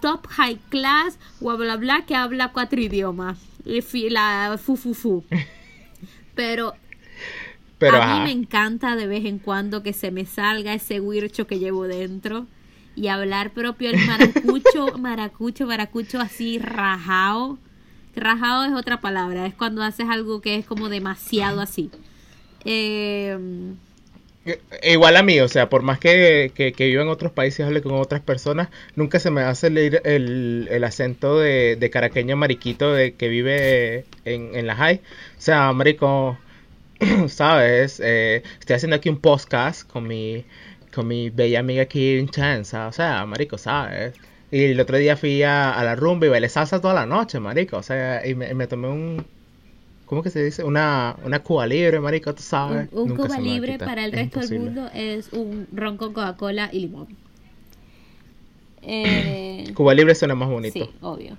[SPEAKER 1] top high class, bla bla bla, que habla cuatro idiomas. Y La fu fu fu. Pero,
[SPEAKER 2] pero
[SPEAKER 1] a
[SPEAKER 2] ajá.
[SPEAKER 1] mí me encanta de vez en cuando que se me salga ese huircho que llevo dentro y hablar propio el maracucho, maracucho, maracucho así rajado. Rajado es otra palabra, es cuando haces algo que es como demasiado así. Eh,
[SPEAKER 2] Igual a mí, o sea, por más que, que, que en otros países hable con otras personas, nunca se me hace leer el, el acento de, de caraqueño mariquito de que vive en, en la high. O sea, marico, ¿sabes? Eh, estoy haciendo aquí un podcast con mi, con mi bella amiga aquí en Chanza. O sea, marico, ¿sabes? Y el otro día fui a, a la rumba y bailé salsa toda la noche, marico. O sea, y me tomé un... ¿Cómo que se dice? Una, una Cuba libre, marico, tú sabes.
[SPEAKER 1] Un, un
[SPEAKER 2] Nunca
[SPEAKER 1] Cuba libre para el
[SPEAKER 2] es
[SPEAKER 1] resto del mundo es un ron con Coca-Cola y limón. Eh,
[SPEAKER 2] Cuba Libre suena más bonito.
[SPEAKER 1] sí, obvio.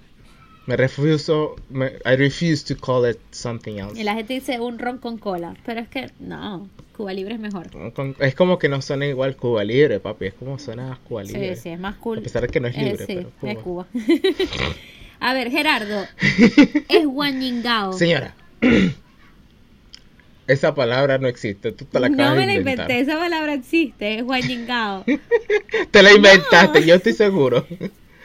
[SPEAKER 2] Me refuso, me, I refuse to call it something else.
[SPEAKER 1] Y la gente dice un ron con cola, pero es que no, Cuba libre es mejor.
[SPEAKER 2] Es como que no suena igual Cuba Libre, papi. Es como suena Cuba Libre.
[SPEAKER 1] Sí, sí, es más cool.
[SPEAKER 2] A pesar de que no es
[SPEAKER 1] Eh,
[SPEAKER 2] libre,
[SPEAKER 1] sí,
[SPEAKER 2] pero Cuba.
[SPEAKER 1] es Cuba. A ver, Gerardo, es guanyingao.
[SPEAKER 2] Señora, esa palabra no existe. Tú te la acabas
[SPEAKER 1] No me la
[SPEAKER 2] inventar.
[SPEAKER 1] inventé, esa palabra existe, es guanyingao.
[SPEAKER 2] Te la inventaste, yo estoy seguro.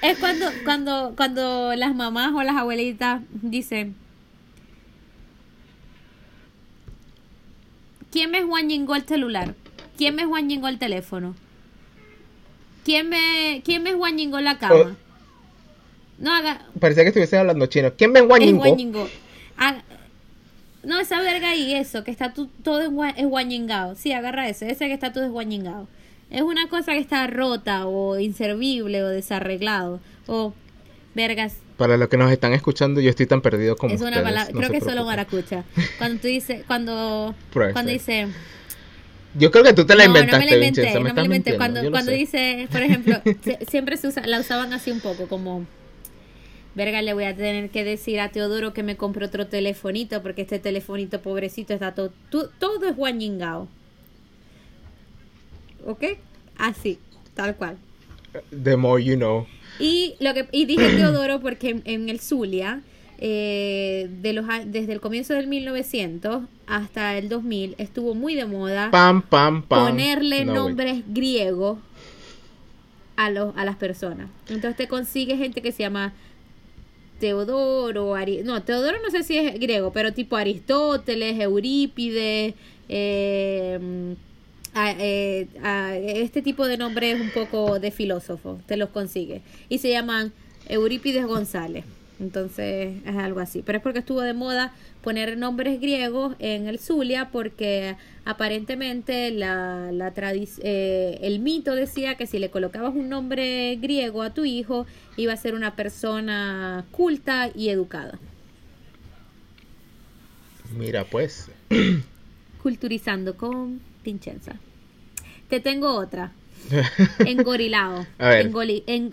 [SPEAKER 1] Es cuando, cuando, cuando las mamás o las abuelitas dicen, ¿quién me guanyingó el celular? ¿Quién me guanyingó el teléfono? ¿Quién me, quién me guanyingó la cama? No haga,
[SPEAKER 2] Parecía que estuviese hablando chino. ¿Quién me
[SPEAKER 1] es
[SPEAKER 2] guañingó?
[SPEAKER 1] guanyingó. No, esa verga ahí, eso, que está tu- todo es gua- es guanyingao. Sí, agarra ese, ese que está todo es guanyingao. Es una cosa que está rota o inservible o desarreglado. O vergas,
[SPEAKER 2] Para los que nos están escuchando, yo estoy tan perdido como
[SPEAKER 1] es una
[SPEAKER 2] ustedes,
[SPEAKER 1] palabra,
[SPEAKER 2] no
[SPEAKER 1] creo que solo
[SPEAKER 2] preocupen.
[SPEAKER 1] maracucha. Cuando tú dices, cuando, cuando dice,
[SPEAKER 2] Yo creo que tú te la inventaste,
[SPEAKER 1] no me la inventé, no me la inventé. Cuando, cuando dice, por ejemplo, se- siempre se usa, la usaban así un poco, como, verga, le voy a tener que decir a Teodoro que me compre otro telefonito, porque este telefonito pobrecito está todo, todo es guanyingao. ¿Ok? Así, tal cual.
[SPEAKER 2] The more you know.
[SPEAKER 1] Y lo que y dije Teodoro porque en, en el Zulia, eh, de los, desde el comienzo del 1900 hasta el 2000, estuvo muy de moda
[SPEAKER 2] Pam, pam, pam.
[SPEAKER 1] ponerle
[SPEAKER 2] No,
[SPEAKER 1] nombres griegos a, los, a las personas. Entonces te consigue gente que se llama Teodoro, Ari- no, Teodoro no sé si es griego, pero tipo Aristóteles, Eurípides, a- eh, este tipo de nombres un poco de filósofo, te los consigue. Y se llaman Eurípides González. Entonces es algo así. Pero es porque estuvo de moda poner nombres griegos en el Zulia porque aparentemente la, la eh, el mito decía que si le colocabas un nombre griego a tu hijo iba a ser una persona culta y educada.
[SPEAKER 2] Mira, pues.
[SPEAKER 1] Culturizando con Pinchenza. Te tengo otra. Engorilado.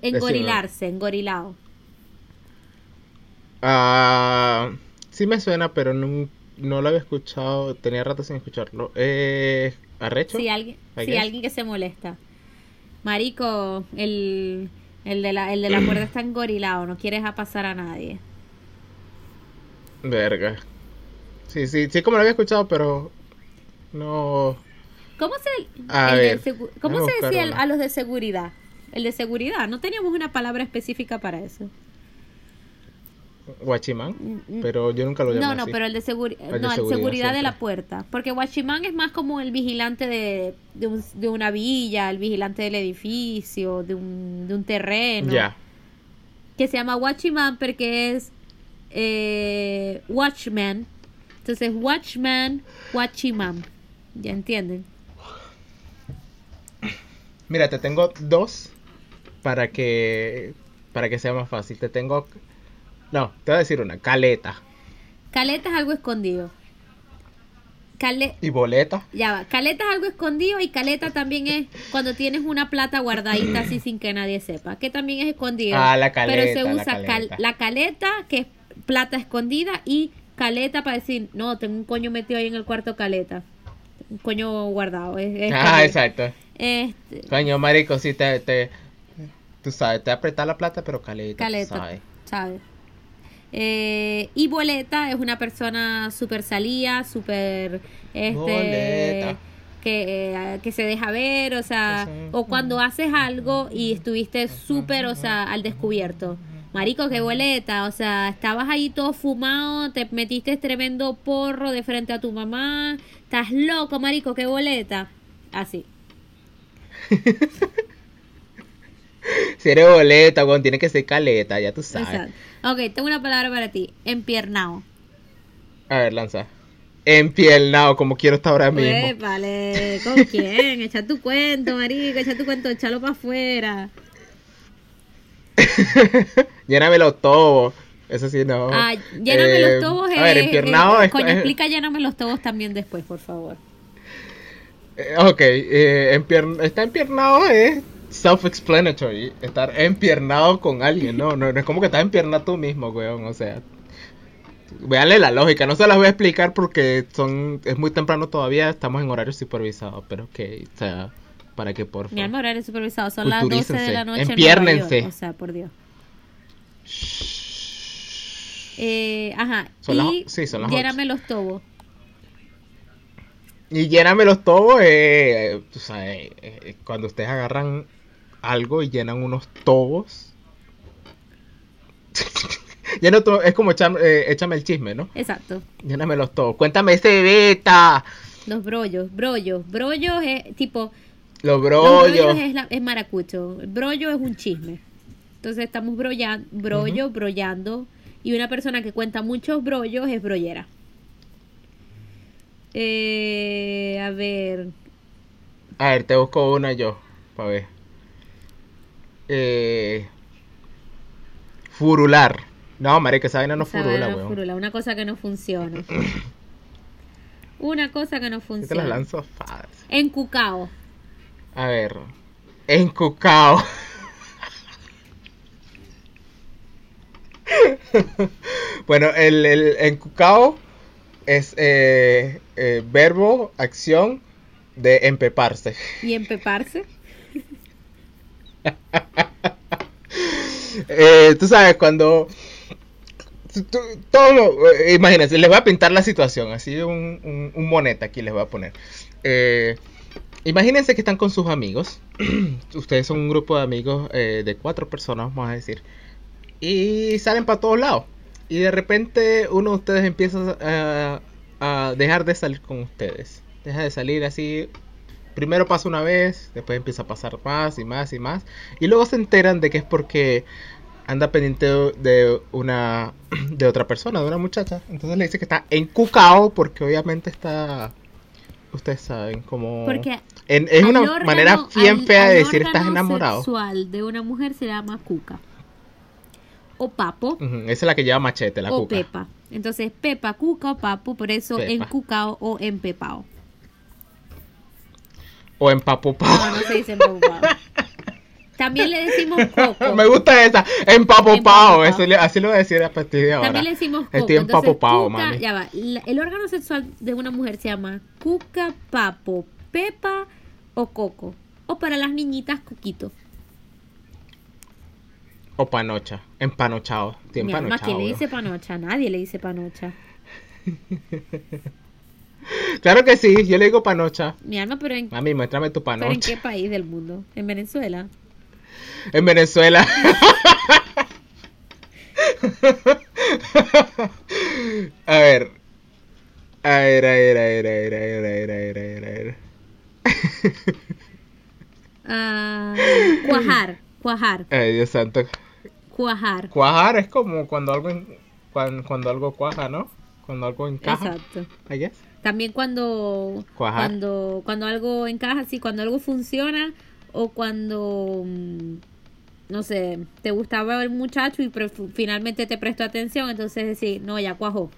[SPEAKER 1] Engorilarse, engorilado.
[SPEAKER 2] Ah, sí me suena, pero no, no lo había escuchado. Tenía rato sin escucharlo. Eh, ¿Arrecho?
[SPEAKER 1] Si alguien,
[SPEAKER 2] guess.
[SPEAKER 1] alguien que se molesta. Marico, el, el, de la, el de la cuerda está engorilado, no quiere dejar pasar a nadie.
[SPEAKER 2] Verga. Sí, sí, sí, como lo había escuchado, pero no.
[SPEAKER 1] ¿Cómo se,
[SPEAKER 2] A ver,
[SPEAKER 1] ¿cómo se decía el- a los de seguridad? El de seguridad. No teníamos una palabra específica para eso.
[SPEAKER 2] Guachimán, pero yo nunca lo llamé
[SPEAKER 1] No, no,
[SPEAKER 2] así.
[SPEAKER 1] pero el de, seguri-
[SPEAKER 2] El de
[SPEAKER 1] no, el
[SPEAKER 2] seguridad
[SPEAKER 1] seguridad de la puerta. Porque Guachimán es más como el vigilante de, de, un- de una villa, el vigilante del edificio, de un, de un terreno.
[SPEAKER 2] Ya.
[SPEAKER 1] Que se llama Guachimán porque es eh, Watchman. Entonces, Watchman, Guachimán. ¿Ya entienden?
[SPEAKER 2] Mira, te tengo dos para que para que sea más fácil. Te tengo No, te voy a decir una, caleta
[SPEAKER 1] Caleta es algo escondido. Cale-
[SPEAKER 2] y boleta.
[SPEAKER 1] Ya va, caleta es algo escondido y caleta también es cuando tienes una plata guardadita así sin que nadie sepa, que también es escondido.
[SPEAKER 2] Ah, la caleta,
[SPEAKER 1] Pero se
[SPEAKER 2] la
[SPEAKER 1] usa cal- la caleta, que es plata escondida, y caleta para decir, no, tengo un coño metido ahí en el cuarto caleta. Un coño guardado. Es, es
[SPEAKER 2] Ah, exacto.
[SPEAKER 1] Este,
[SPEAKER 2] Coño, marico, sí te, te tú sabes, te apretar la plata, pero caleta, tú
[SPEAKER 1] caleta,
[SPEAKER 2] sabes.
[SPEAKER 1] ¿sabes? Eh, y boleta es una persona súper salía, súper este
[SPEAKER 2] Boleta.
[SPEAKER 1] que, eh, que se deja ver, o sea, o cuando haces algo y estuviste súper, o sea, al descubierto. Marico, qué boleta, o sea, estabas ahí todo fumado, te metiste tremendo porro de frente a tu mamá, estás loco, marico, qué boleta. Así.
[SPEAKER 2] Si eres boleta, weón, tiene que ser caleta, ya tú sabes.
[SPEAKER 1] Exacto. Ok, tengo una palabra para ti, empiernado.
[SPEAKER 2] A ver, lanza. Empiernado, como quiero estar ahora mismo.
[SPEAKER 1] vale, ¿con quién? Echa tu cuento, marico, echa tu cuento, échalo para afuera.
[SPEAKER 2] Llénamelo todo. Eso sí, no.
[SPEAKER 1] Ah, lléname
[SPEAKER 2] Eh,
[SPEAKER 1] los tobos.
[SPEAKER 2] A ver, empiernado
[SPEAKER 1] es-
[SPEAKER 2] es.
[SPEAKER 1] Coño,
[SPEAKER 2] es-
[SPEAKER 1] explica lléname los tobos también después, por favor.
[SPEAKER 2] eh, ok, eh, empier- está empiernado es self-explanatory. Estar empiernado con alguien, ¿no? No, no es como que estás empiernado tú mismo, weón. O sea, véanle la lógica. No se las voy a explicar porque son es muy temprano todavía. Estamos en horario supervisado. Pero que, o sea, para que por
[SPEAKER 1] Mi
[SPEAKER 2] favor.
[SPEAKER 1] alma horario supervisado, son las 12 de la noche. en
[SPEAKER 2] empiérnense.
[SPEAKER 1] O sea, por Dios. Eh, ajá.
[SPEAKER 2] Son las-
[SPEAKER 1] y
[SPEAKER 2] sí, son las
[SPEAKER 1] lléname los tobos.
[SPEAKER 2] Y lléname los tobos, eh, tú sabes, eh, eh, cuando ustedes agarran algo y llenan unos tobos. Lleno to- es como echam- eh, échame el chisme, ¿no?
[SPEAKER 1] Exacto.
[SPEAKER 2] Lléname los tobos. Cuéntame ese beta.
[SPEAKER 1] Los brollos, brollos. Brollos es tipo.
[SPEAKER 2] Los
[SPEAKER 1] Los brollos
[SPEAKER 2] brollos.
[SPEAKER 1] es, la- es maracucho. El brollo es un chisme. Entonces estamos brollando, brollo, brollando. Y una persona que cuenta muchos brollos es brollera. Eh, a ver.
[SPEAKER 2] A ver, te busco una yo. Para ver. Eh, furular. No, marica, esa vaina no
[SPEAKER 1] esa
[SPEAKER 2] furula,
[SPEAKER 1] vaina
[SPEAKER 2] weón.
[SPEAKER 1] furula, una cosa que no funciona. Una cosa que no
[SPEAKER 2] Yo te las
[SPEAKER 1] funciona.
[SPEAKER 2] lanzo fácil.
[SPEAKER 1] Encucao.
[SPEAKER 2] A ver. Encucao. bueno, el, el encucao es eh, eh, verbo, acción de empeparse.
[SPEAKER 1] Y empeparse.
[SPEAKER 2] Eh, tú sabes, cuando... todo, eh, imagínense, les voy a pintar la situación, así un, moneta aquí les voy a poner. Eh, imagínense que están con sus amigos. Ustedes son un grupo de amigos de cuatro personas, vamos a decir. Y salen para todos lados. Y de repente uno de ustedes empieza a dejar de salir con ustedes. Deja de salir así. Primero pasa una vez, después empieza a pasar más y más y más. Y luego se enteran de que es porque anda pendiente de- una de otra persona, de una muchacha. Entonces le dice que está encucao porque obviamente está ustedes saben como
[SPEAKER 1] Porque
[SPEAKER 2] en- es una
[SPEAKER 1] órgano-
[SPEAKER 2] manera bien
[SPEAKER 1] al-
[SPEAKER 2] fea de decir estás enamorado.
[SPEAKER 1] sexual de una mujer se llama cuca. O papo.
[SPEAKER 2] Esa es la que lleva machete, la
[SPEAKER 1] o
[SPEAKER 2] cuca.
[SPEAKER 1] pepa. Entonces, pepa, cuca o papo, por eso
[SPEAKER 2] Pepa.
[SPEAKER 1] encucao o empepao.
[SPEAKER 2] O empapopao.
[SPEAKER 1] No, no se dice empapao. También le decimos coco.
[SPEAKER 2] Me gusta esa, empapopao.
[SPEAKER 1] Empapopao.
[SPEAKER 2] Eso le- así lo voy a decir a partir de ahora.
[SPEAKER 1] También le decimos coco.
[SPEAKER 2] Estoy
[SPEAKER 1] Entonces,
[SPEAKER 2] empapopao,
[SPEAKER 1] cuca-
[SPEAKER 2] mami.
[SPEAKER 1] ya va. la- el órgano sexual de una mujer se llama cuca, papo, pepa o coco. O para las niñitas, coquito.
[SPEAKER 2] O panocha, empanochado. Estoy
[SPEAKER 1] Mi alma,
[SPEAKER 2] empanochado,
[SPEAKER 1] ¿quién le dice panocha? Nadie le dice panocha.
[SPEAKER 2] Claro que sí, yo le digo panocha.
[SPEAKER 1] Mi alma, pero en,
[SPEAKER 2] Mami, muéstrame tu
[SPEAKER 1] pero ¿en
[SPEAKER 2] panocha.
[SPEAKER 1] qué país del mundo? ¿En Venezuela?
[SPEAKER 2] En Venezuela. A ver. A ver, a ver, a ver, a ver, a ver, a ver, a ver, a ver, a ver.
[SPEAKER 1] Ah, cuajar, cuajar,
[SPEAKER 2] Ay, Dios santo.
[SPEAKER 1] cuajar.
[SPEAKER 2] Cuajar es como cuando algo en- cuan- cuando, algo cuaja, ¿no? Cuando algo encaja.
[SPEAKER 1] Exacto.
[SPEAKER 2] I guess.
[SPEAKER 1] También cuando
[SPEAKER 2] Cuajar.
[SPEAKER 1] cuando cuando algo encaja, sí, cuando algo funciona o cuando mm, no sé, te gustaba el muchacho y finalmente te prestó atención, entonces decir, no, ya cuajó.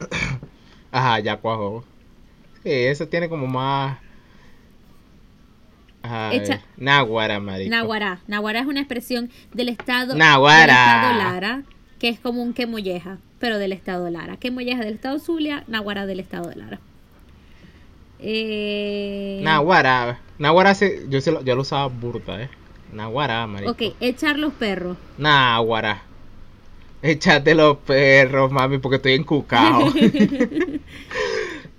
[SPEAKER 2] Ajá, ya cuajó. Sí, eso tiene como más. Ay,
[SPEAKER 1] Echa-
[SPEAKER 2] Náguara, marico.
[SPEAKER 1] Naguará. Naguará es una expresión del estado, del estado Lara, que es como un que molleja, pero del estado Lara. Que molleja del estado Zulia, Naguará del estado de Lara. Eh,
[SPEAKER 2] Náguara. Náguara, sí, yo, sí lo, yo lo usaba burda, ¿eh? Náguara, marico.
[SPEAKER 1] ok, echar los perros.
[SPEAKER 2] Náguara. Échate los perros, mami, porque estoy encucado.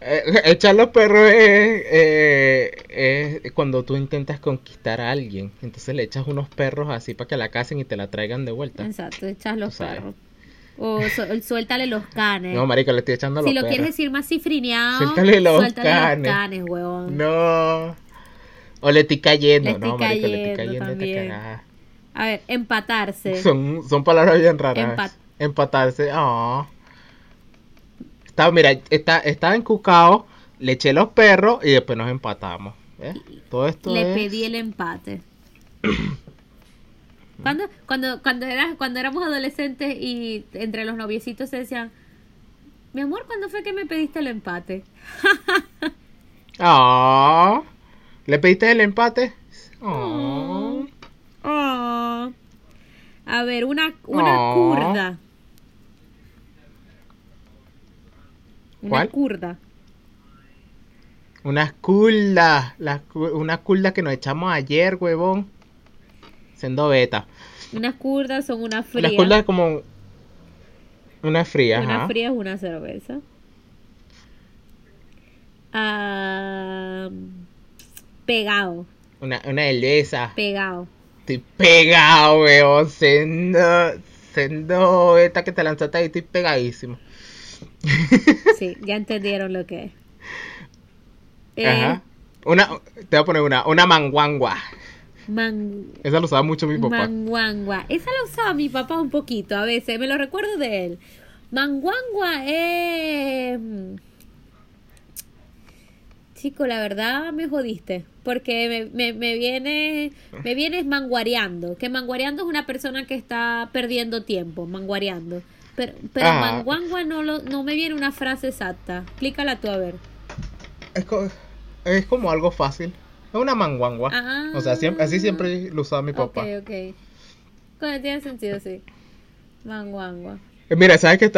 [SPEAKER 2] Eh, Echar los perros es, eh, es cuando tú intentas conquistar a alguien. Entonces le echas unos perros así para que la casen y te la traigan de vuelta.
[SPEAKER 1] Exacto, echas los perros. O su- suéltale los canes.
[SPEAKER 2] No, marico, le estoy echando
[SPEAKER 1] si
[SPEAKER 2] los
[SPEAKER 1] lo
[SPEAKER 2] perros.
[SPEAKER 1] quieres decir más cifrineado,
[SPEAKER 2] Suéltale los
[SPEAKER 1] suéltale
[SPEAKER 2] canes.
[SPEAKER 1] los canes, huevón.
[SPEAKER 2] No. O le estoy cayendo.
[SPEAKER 1] Le estoy
[SPEAKER 2] no, marico, le estoy
[SPEAKER 1] cayendo
[SPEAKER 2] cayendo esta.
[SPEAKER 1] A ver, empatarse.
[SPEAKER 2] Son, son palabras bien raras.
[SPEAKER 1] Empat-
[SPEAKER 2] Empatarse. Ah. Estaba, mira, está, estaba encucado, le eché los perros y después nos empatamos. ¿ves? Todo esto
[SPEAKER 1] Le
[SPEAKER 2] es...
[SPEAKER 1] pedí el empate. cuando, cuando, cuando, era, cuando éramos adolescentes y entre los noviecitos se decían, mi amor, ¿cuándo fue que me pediste el empate?
[SPEAKER 2] Ah. ¿Le pediste el empate? Ah.
[SPEAKER 1] Oh. Oh. A ver, una, una
[SPEAKER 2] Oh.
[SPEAKER 1] curda. Una
[SPEAKER 2] ¿Cuál?
[SPEAKER 1] curda.
[SPEAKER 2] Unas cu- unas culdas que nos echamos ayer, huevón. Siendo beta.
[SPEAKER 1] Unas curdas son una fría.
[SPEAKER 2] Las culdas como... Una fría,
[SPEAKER 1] Una
[SPEAKER 2] ajá.
[SPEAKER 1] fría es una cerveza. Ah, pegado,
[SPEAKER 2] Una, una cerveza.
[SPEAKER 1] pegado.
[SPEAKER 2] Estoy pegado, weón. Siendo, siendo esta que te lanzaste ahí, estoy pegadísimo.
[SPEAKER 1] Sí, ya entendieron lo que es. Eh,
[SPEAKER 2] Ajá. Una, te voy a poner una, una manguangua.
[SPEAKER 1] Man-
[SPEAKER 2] Esa lo usaba mucho mi papá.
[SPEAKER 1] manguangua. Esa la usaba mi papá un poquito a veces, me lo recuerdo de él. Manguangua es... Chico, la verdad me jodiste, porque me, me, me viene me vienes manguareando, que manguareando es una persona que está perdiendo tiempo, manguareando. Pero, pero
[SPEAKER 2] Ah.
[SPEAKER 1] manguangua no, lo, no me viene una frase exacta. Explícala tú a ver.
[SPEAKER 2] Es, co- es como algo fácil. Es una manguangua.
[SPEAKER 1] Ah.
[SPEAKER 2] O sea, siempre, así siempre lo usaba mi papá.
[SPEAKER 1] Ok, ok. Bueno, tiene sentido, sí. Manguangua.
[SPEAKER 2] Eh, Mira, ¿sabes que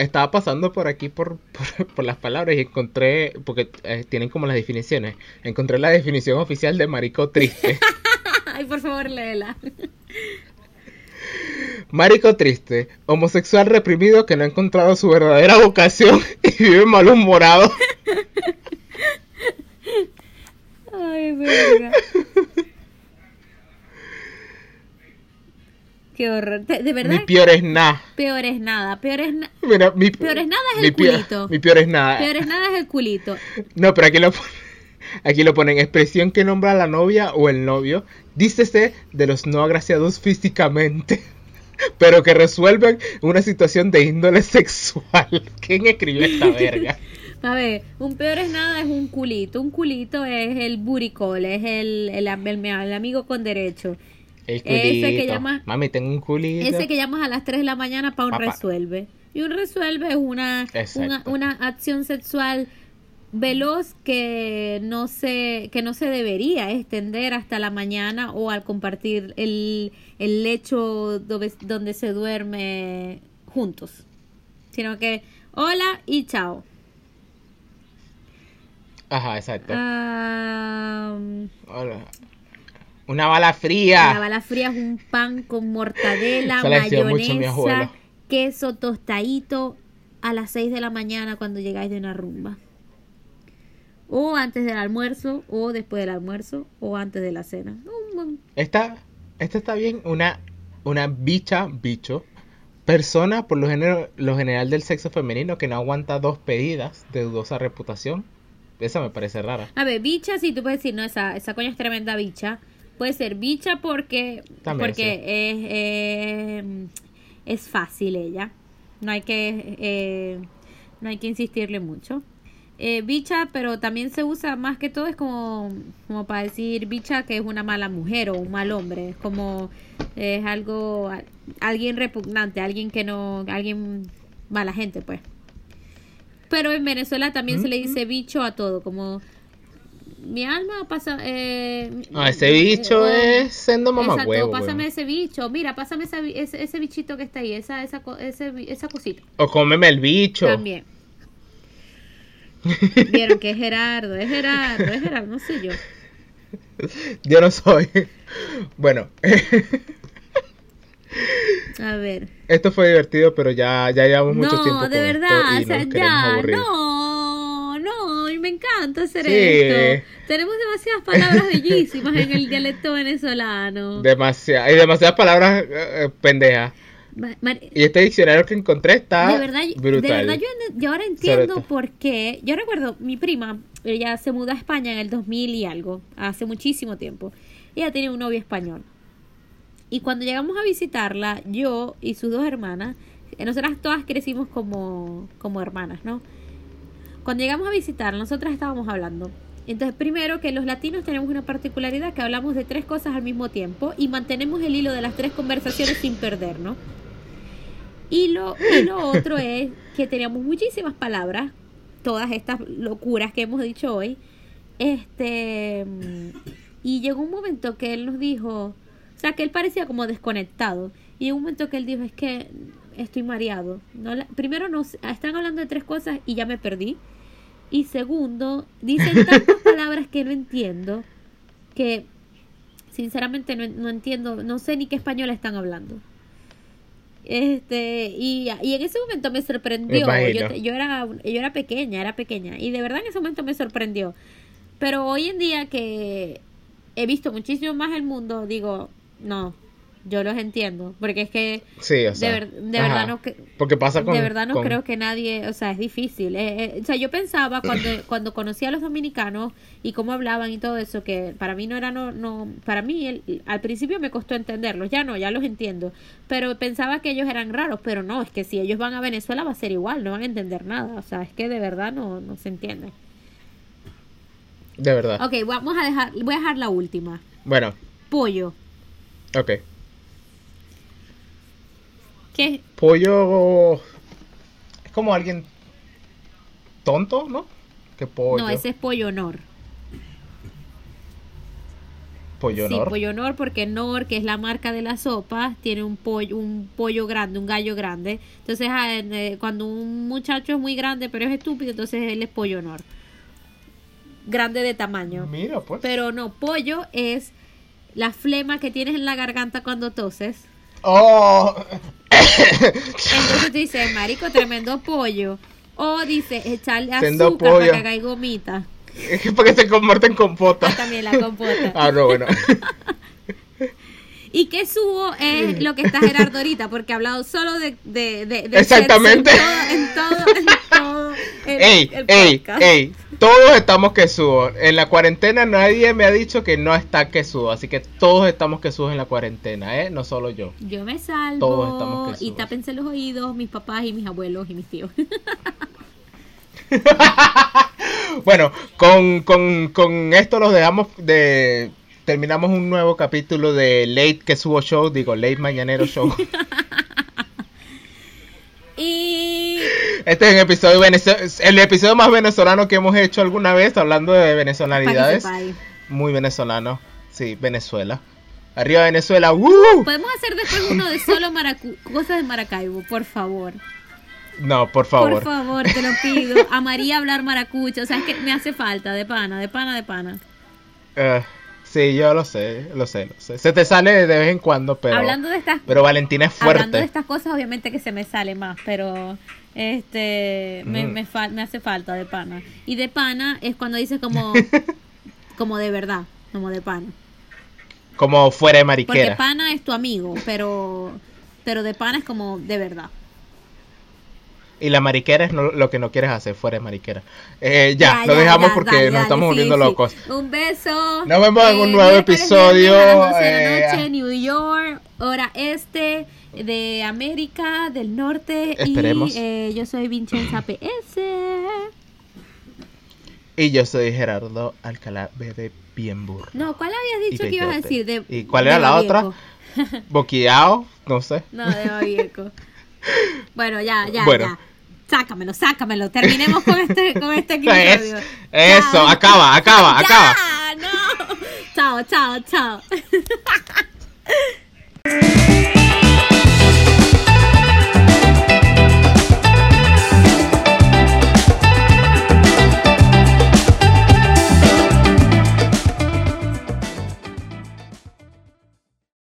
[SPEAKER 2] estaba pasando por aquí por, por, por las palabras y encontré, porque eh, tienen como las definiciones, encontré la definición oficial de marico triste.
[SPEAKER 1] Ay, por favor, léela.
[SPEAKER 2] Marico triste, homosexual reprimido que no ha encontrado su verdadera vocación y vive malhumorado.
[SPEAKER 1] Ay, verga. Qué horror. De, de verdad,
[SPEAKER 2] Mi peor es nada.
[SPEAKER 1] peor es nada. Peor es, na-
[SPEAKER 2] Mira, mi
[SPEAKER 1] Peor es nada es el
[SPEAKER 2] peor-
[SPEAKER 1] culito.
[SPEAKER 2] Mi peor es nada.
[SPEAKER 1] peor es nada es el culito.
[SPEAKER 2] No, pero aquí lo aquí lo ponen expresión que nombra a la novia o el novio, dícese de los no agraciados físicamente, pero que resuelven una situación de índole sexual. ¿Quién escribió esta verga?
[SPEAKER 1] A ver, un peor es nada es un culito. Un culito es el buricol, es el, el, am- el- el amigo con derecho.
[SPEAKER 2] El
[SPEAKER 1] Ese que
[SPEAKER 2] culito.
[SPEAKER 1] llama-
[SPEAKER 2] Mami, tengo un culito.
[SPEAKER 1] Ese que llamas a las 3 de la mañana para un
[SPEAKER 2] Papá.
[SPEAKER 1] resuelve. Y un resuelve es una, una, una acción sexual veloz que no se que no se debería extender hasta la mañana o al compartir el, el lecho donde, donde se duerme juntos sino que hola y chao
[SPEAKER 2] Ajá, exacto. Hola. Una bala fría.
[SPEAKER 1] La bala fría es un pan con mortadela, mayonesa, queso tostadito a las 6 de la mañana cuando llegáis de una rumba. O antes del almuerzo, o después del almuerzo, o antes de la cena.
[SPEAKER 2] Esta, esta está bien. Una, una bicha, bicho. Persona, por lo, género, lo general del sexo femenino, que no aguanta dos pedidas de dudosa reputación. Esa me parece rara.
[SPEAKER 1] A ver, bicha, sí, tú puedes decir, no, esa, esa coña es tremenda bicha. Puede ser bicha porque,
[SPEAKER 2] También,
[SPEAKER 1] porque
[SPEAKER 2] sí.
[SPEAKER 1] es, eh, es fácil ella. No hay que, eh, no hay que insistirle mucho. Eh, bicha, pero también se usa más que todo, es como, como para decir bicha que es una mala mujer o un mal hombre. Es como, es algo, alguien repugnante, alguien que no, alguien mala gente, pues. Pero en Venezuela también se le dice bicho a todo, como mi alma pasa. Eh,
[SPEAKER 2] ese bicho
[SPEAKER 1] eh,
[SPEAKER 2] es siendo mamá
[SPEAKER 1] Exacto,
[SPEAKER 2] huevo.
[SPEAKER 1] pásame ese bicho. Mira, pásame esa ese, ese bichito que está ahí, esa, esa, ese esa cosita.
[SPEAKER 2] O cómeme el bicho.
[SPEAKER 1] También. Vieron que es Gerardo, es Gerardo, es Gerardo, no sé yo.
[SPEAKER 2] Yo no soy. Bueno,
[SPEAKER 1] A ver.
[SPEAKER 2] esto fue divertido, pero ya, ya llevamos mucho
[SPEAKER 1] no,
[SPEAKER 2] tiempo
[SPEAKER 1] de
[SPEAKER 2] con
[SPEAKER 1] verdad,
[SPEAKER 2] esto y
[SPEAKER 1] o sea, ya,
[SPEAKER 2] aburrir.
[SPEAKER 1] no, no, y me encanta hacer
[SPEAKER 2] Sí.
[SPEAKER 1] esto. Tenemos demasiadas palabras bellísimas en el dialecto venezolano.
[SPEAKER 2] Demasiadas, hay demasiadas palabras eh, eh, pendejas.
[SPEAKER 1] Ma- Mar-
[SPEAKER 2] Y este diccionario que encontré está
[SPEAKER 1] de verdad,
[SPEAKER 2] brutal.
[SPEAKER 1] de verdad yo, yo ahora entiendo
[SPEAKER 2] Sobre
[SPEAKER 1] por qué. Yo recuerdo, mi prima, ella se mudó a España en el 2000 y algo, hace muchísimo tiempo. Ella tenía un novio español. Y cuando llegamos a visitarla, yo y sus dos hermanas, eh, nosotras todas crecimos como, como hermanas, ¿no? Cuando llegamos a visitarla, nosotras estábamos hablando. Entonces, primero que los latinos tenemos una particularidad que hablamos de tres cosas al mismo tiempo y mantenemos el hilo de las tres conversaciones sin perdernos. Y lo, y lo otro es que teníamos muchísimas palabras, todas estas locuras que hemos dicho hoy. Este y llegó un momento que él nos dijo, sea que él parecía como desconectado. Y llegó un momento que él dijo, es que estoy mareado. No la- primero nos están hablando de tres cosas y ya me perdí. Y segundo, dicen tantas palabras que no entiendo que sinceramente no, no entiendo, no sé ni qué español están hablando. Este, y, y en ese momento me sorprendió.
[SPEAKER 2] Me
[SPEAKER 1] Yo, yo era yo era pequeña, era pequeña. Y de verdad en ese momento me sorprendió. Pero hoy en día que he visto muchísimo más el mundo, digo, no, yo los entiendo. Porque es que
[SPEAKER 2] Sí, o sea.
[SPEAKER 1] de, ver- de
[SPEAKER 2] ajá.
[SPEAKER 1] verdad no que
[SPEAKER 2] Porque pasa con.
[SPEAKER 1] de verdad no
[SPEAKER 2] con-
[SPEAKER 1] creo que nadie, o sea, es difícil. Eh, eh, o sea, yo pensaba cuando, cuando conocí a los dominicanos y cómo hablaban y todo eso, que para mí no era, no, no para mí el- al principio me costó entenderlos, ya no, ya los entiendo. Pero pensaba que ellos eran raros, pero no, es que si ellos van a Venezuela va a ser igual, no van a entender nada. O sea, es que de verdad no, no se entiende.
[SPEAKER 2] De verdad.
[SPEAKER 1] Ok, vamos a dejar, voy a dejar la última.
[SPEAKER 2] Bueno,
[SPEAKER 1] Pollo.
[SPEAKER 2] Ok.
[SPEAKER 1] ¿Qué?
[SPEAKER 2] Pollo. Es como alguien tonto, ¿no? Que pollo.
[SPEAKER 1] No, ese es pollo honor.
[SPEAKER 2] pollo
[SPEAKER 1] Sí,
[SPEAKER 2] honor.
[SPEAKER 1] pollo honor porque Nor, que es la marca de la sopa, tiene un pollo, un pollo grande, un gallo grande. Entonces, ah, eh, cuando un muchacho es muy grande pero es estúpido, entonces él es pollo honor. Grande de tamaño.
[SPEAKER 2] Mira, pues.
[SPEAKER 1] Pero no, pollo es la flema que tienes en la garganta cuando toses.
[SPEAKER 2] Oh.
[SPEAKER 1] Entonces tú dices, marico, tremendo pollo. O dice, echarle
[SPEAKER 2] Tremendo
[SPEAKER 1] azúcar
[SPEAKER 2] pollo.
[SPEAKER 1] para que haga gomita.
[SPEAKER 2] Es que porque se convierte en compota.
[SPEAKER 1] Ah, también la compota.
[SPEAKER 2] Ah, no, bueno.
[SPEAKER 1] ¿Y qué subo es lo que está Gerardo ahorita? Porque ha hablado solo de, de, de, de
[SPEAKER 2] Exactamente.
[SPEAKER 1] En todo, en todo, en todo
[SPEAKER 2] ey,
[SPEAKER 1] el
[SPEAKER 2] ey, ey. Todos estamos que subo. En la cuarentena nadie me ha dicho que no está que subo. Así que todos estamos que subo en la cuarentena, ¿eh? No solo yo.
[SPEAKER 1] Yo me salvo
[SPEAKER 2] Todos estamos que
[SPEAKER 1] y tápense los oídos mis papás y mis abuelos y mis tíos.
[SPEAKER 2] Bueno, con, con, con esto los dejamos de... Terminamos un nuevo capítulo de Late que subo show, digo Late Mañanero Show.
[SPEAKER 1] y
[SPEAKER 2] Este es el episodio, el episodio más venezolano que hemos hecho alguna vez, hablando de venezolanidades. Muy venezolano. Sí, Venezuela. Arriba Venezuela. ¡Woo!
[SPEAKER 1] Podemos hacer después uno de solo Maracu cosas de Maracaibo, por favor.
[SPEAKER 2] No, por favor.
[SPEAKER 1] Por favor, te lo pido. A María hablar maracucho, o sea, es que me hace falta, de pana, de pana, de pana.
[SPEAKER 2] Eh, sí, yo lo sé, lo sé, lo sé. Se te sale de vez en cuando, pero...
[SPEAKER 1] Hablando de estas
[SPEAKER 2] Pero Valentina es
[SPEAKER 1] Hablando de
[SPEAKER 2] fuerte.
[SPEAKER 1] estas cosas, obviamente que se me sale más, pero este me,
[SPEAKER 2] Mm.
[SPEAKER 1] me, hace falta de pana. Y de pana es cuando dices como, como de verdad, como de pana.
[SPEAKER 2] Como fuera de
[SPEAKER 1] Porque
[SPEAKER 2] mariquera.
[SPEAKER 1] pana es tu amigo, pero pero de pana es como de verdad.
[SPEAKER 2] Y la mariquera es no- lo que no quieres hacer fuera de mariquera. Eh, ya, lo dejamos
[SPEAKER 1] ya,
[SPEAKER 2] porque
[SPEAKER 1] dale,
[SPEAKER 2] nos
[SPEAKER 1] dale,
[SPEAKER 2] estamos
[SPEAKER 1] sí,
[SPEAKER 2] volviendo
[SPEAKER 1] sí.
[SPEAKER 2] locos.
[SPEAKER 1] Un beso.
[SPEAKER 2] Nos vemos en un nuevo
[SPEAKER 1] miércoles,
[SPEAKER 2] episodio,
[SPEAKER 1] viernes a las 12 de la
[SPEAKER 2] eh,
[SPEAKER 1] noche, New York, hora este de América, del norte.
[SPEAKER 2] Esperemos.
[SPEAKER 1] Y eh, yo soy Vincenza PS.
[SPEAKER 2] Y yo soy Gerardo Alcalá, bebé bien burro.
[SPEAKER 1] No, ¿cuál habías dicho que ibas a decir? De,
[SPEAKER 2] ¿Y cuál
[SPEAKER 1] de
[SPEAKER 2] era la otra? Boqueado, no sé.
[SPEAKER 1] No, de Babieco. bueno, ya, ya,
[SPEAKER 2] Bueno.
[SPEAKER 1] ya. Sácamelo, sácamelo. Terminemos con este, con este episodio.
[SPEAKER 2] Es- eso, acaba, acaba,
[SPEAKER 1] Ya,
[SPEAKER 2] acaba.
[SPEAKER 1] no. Chao, chao, chao.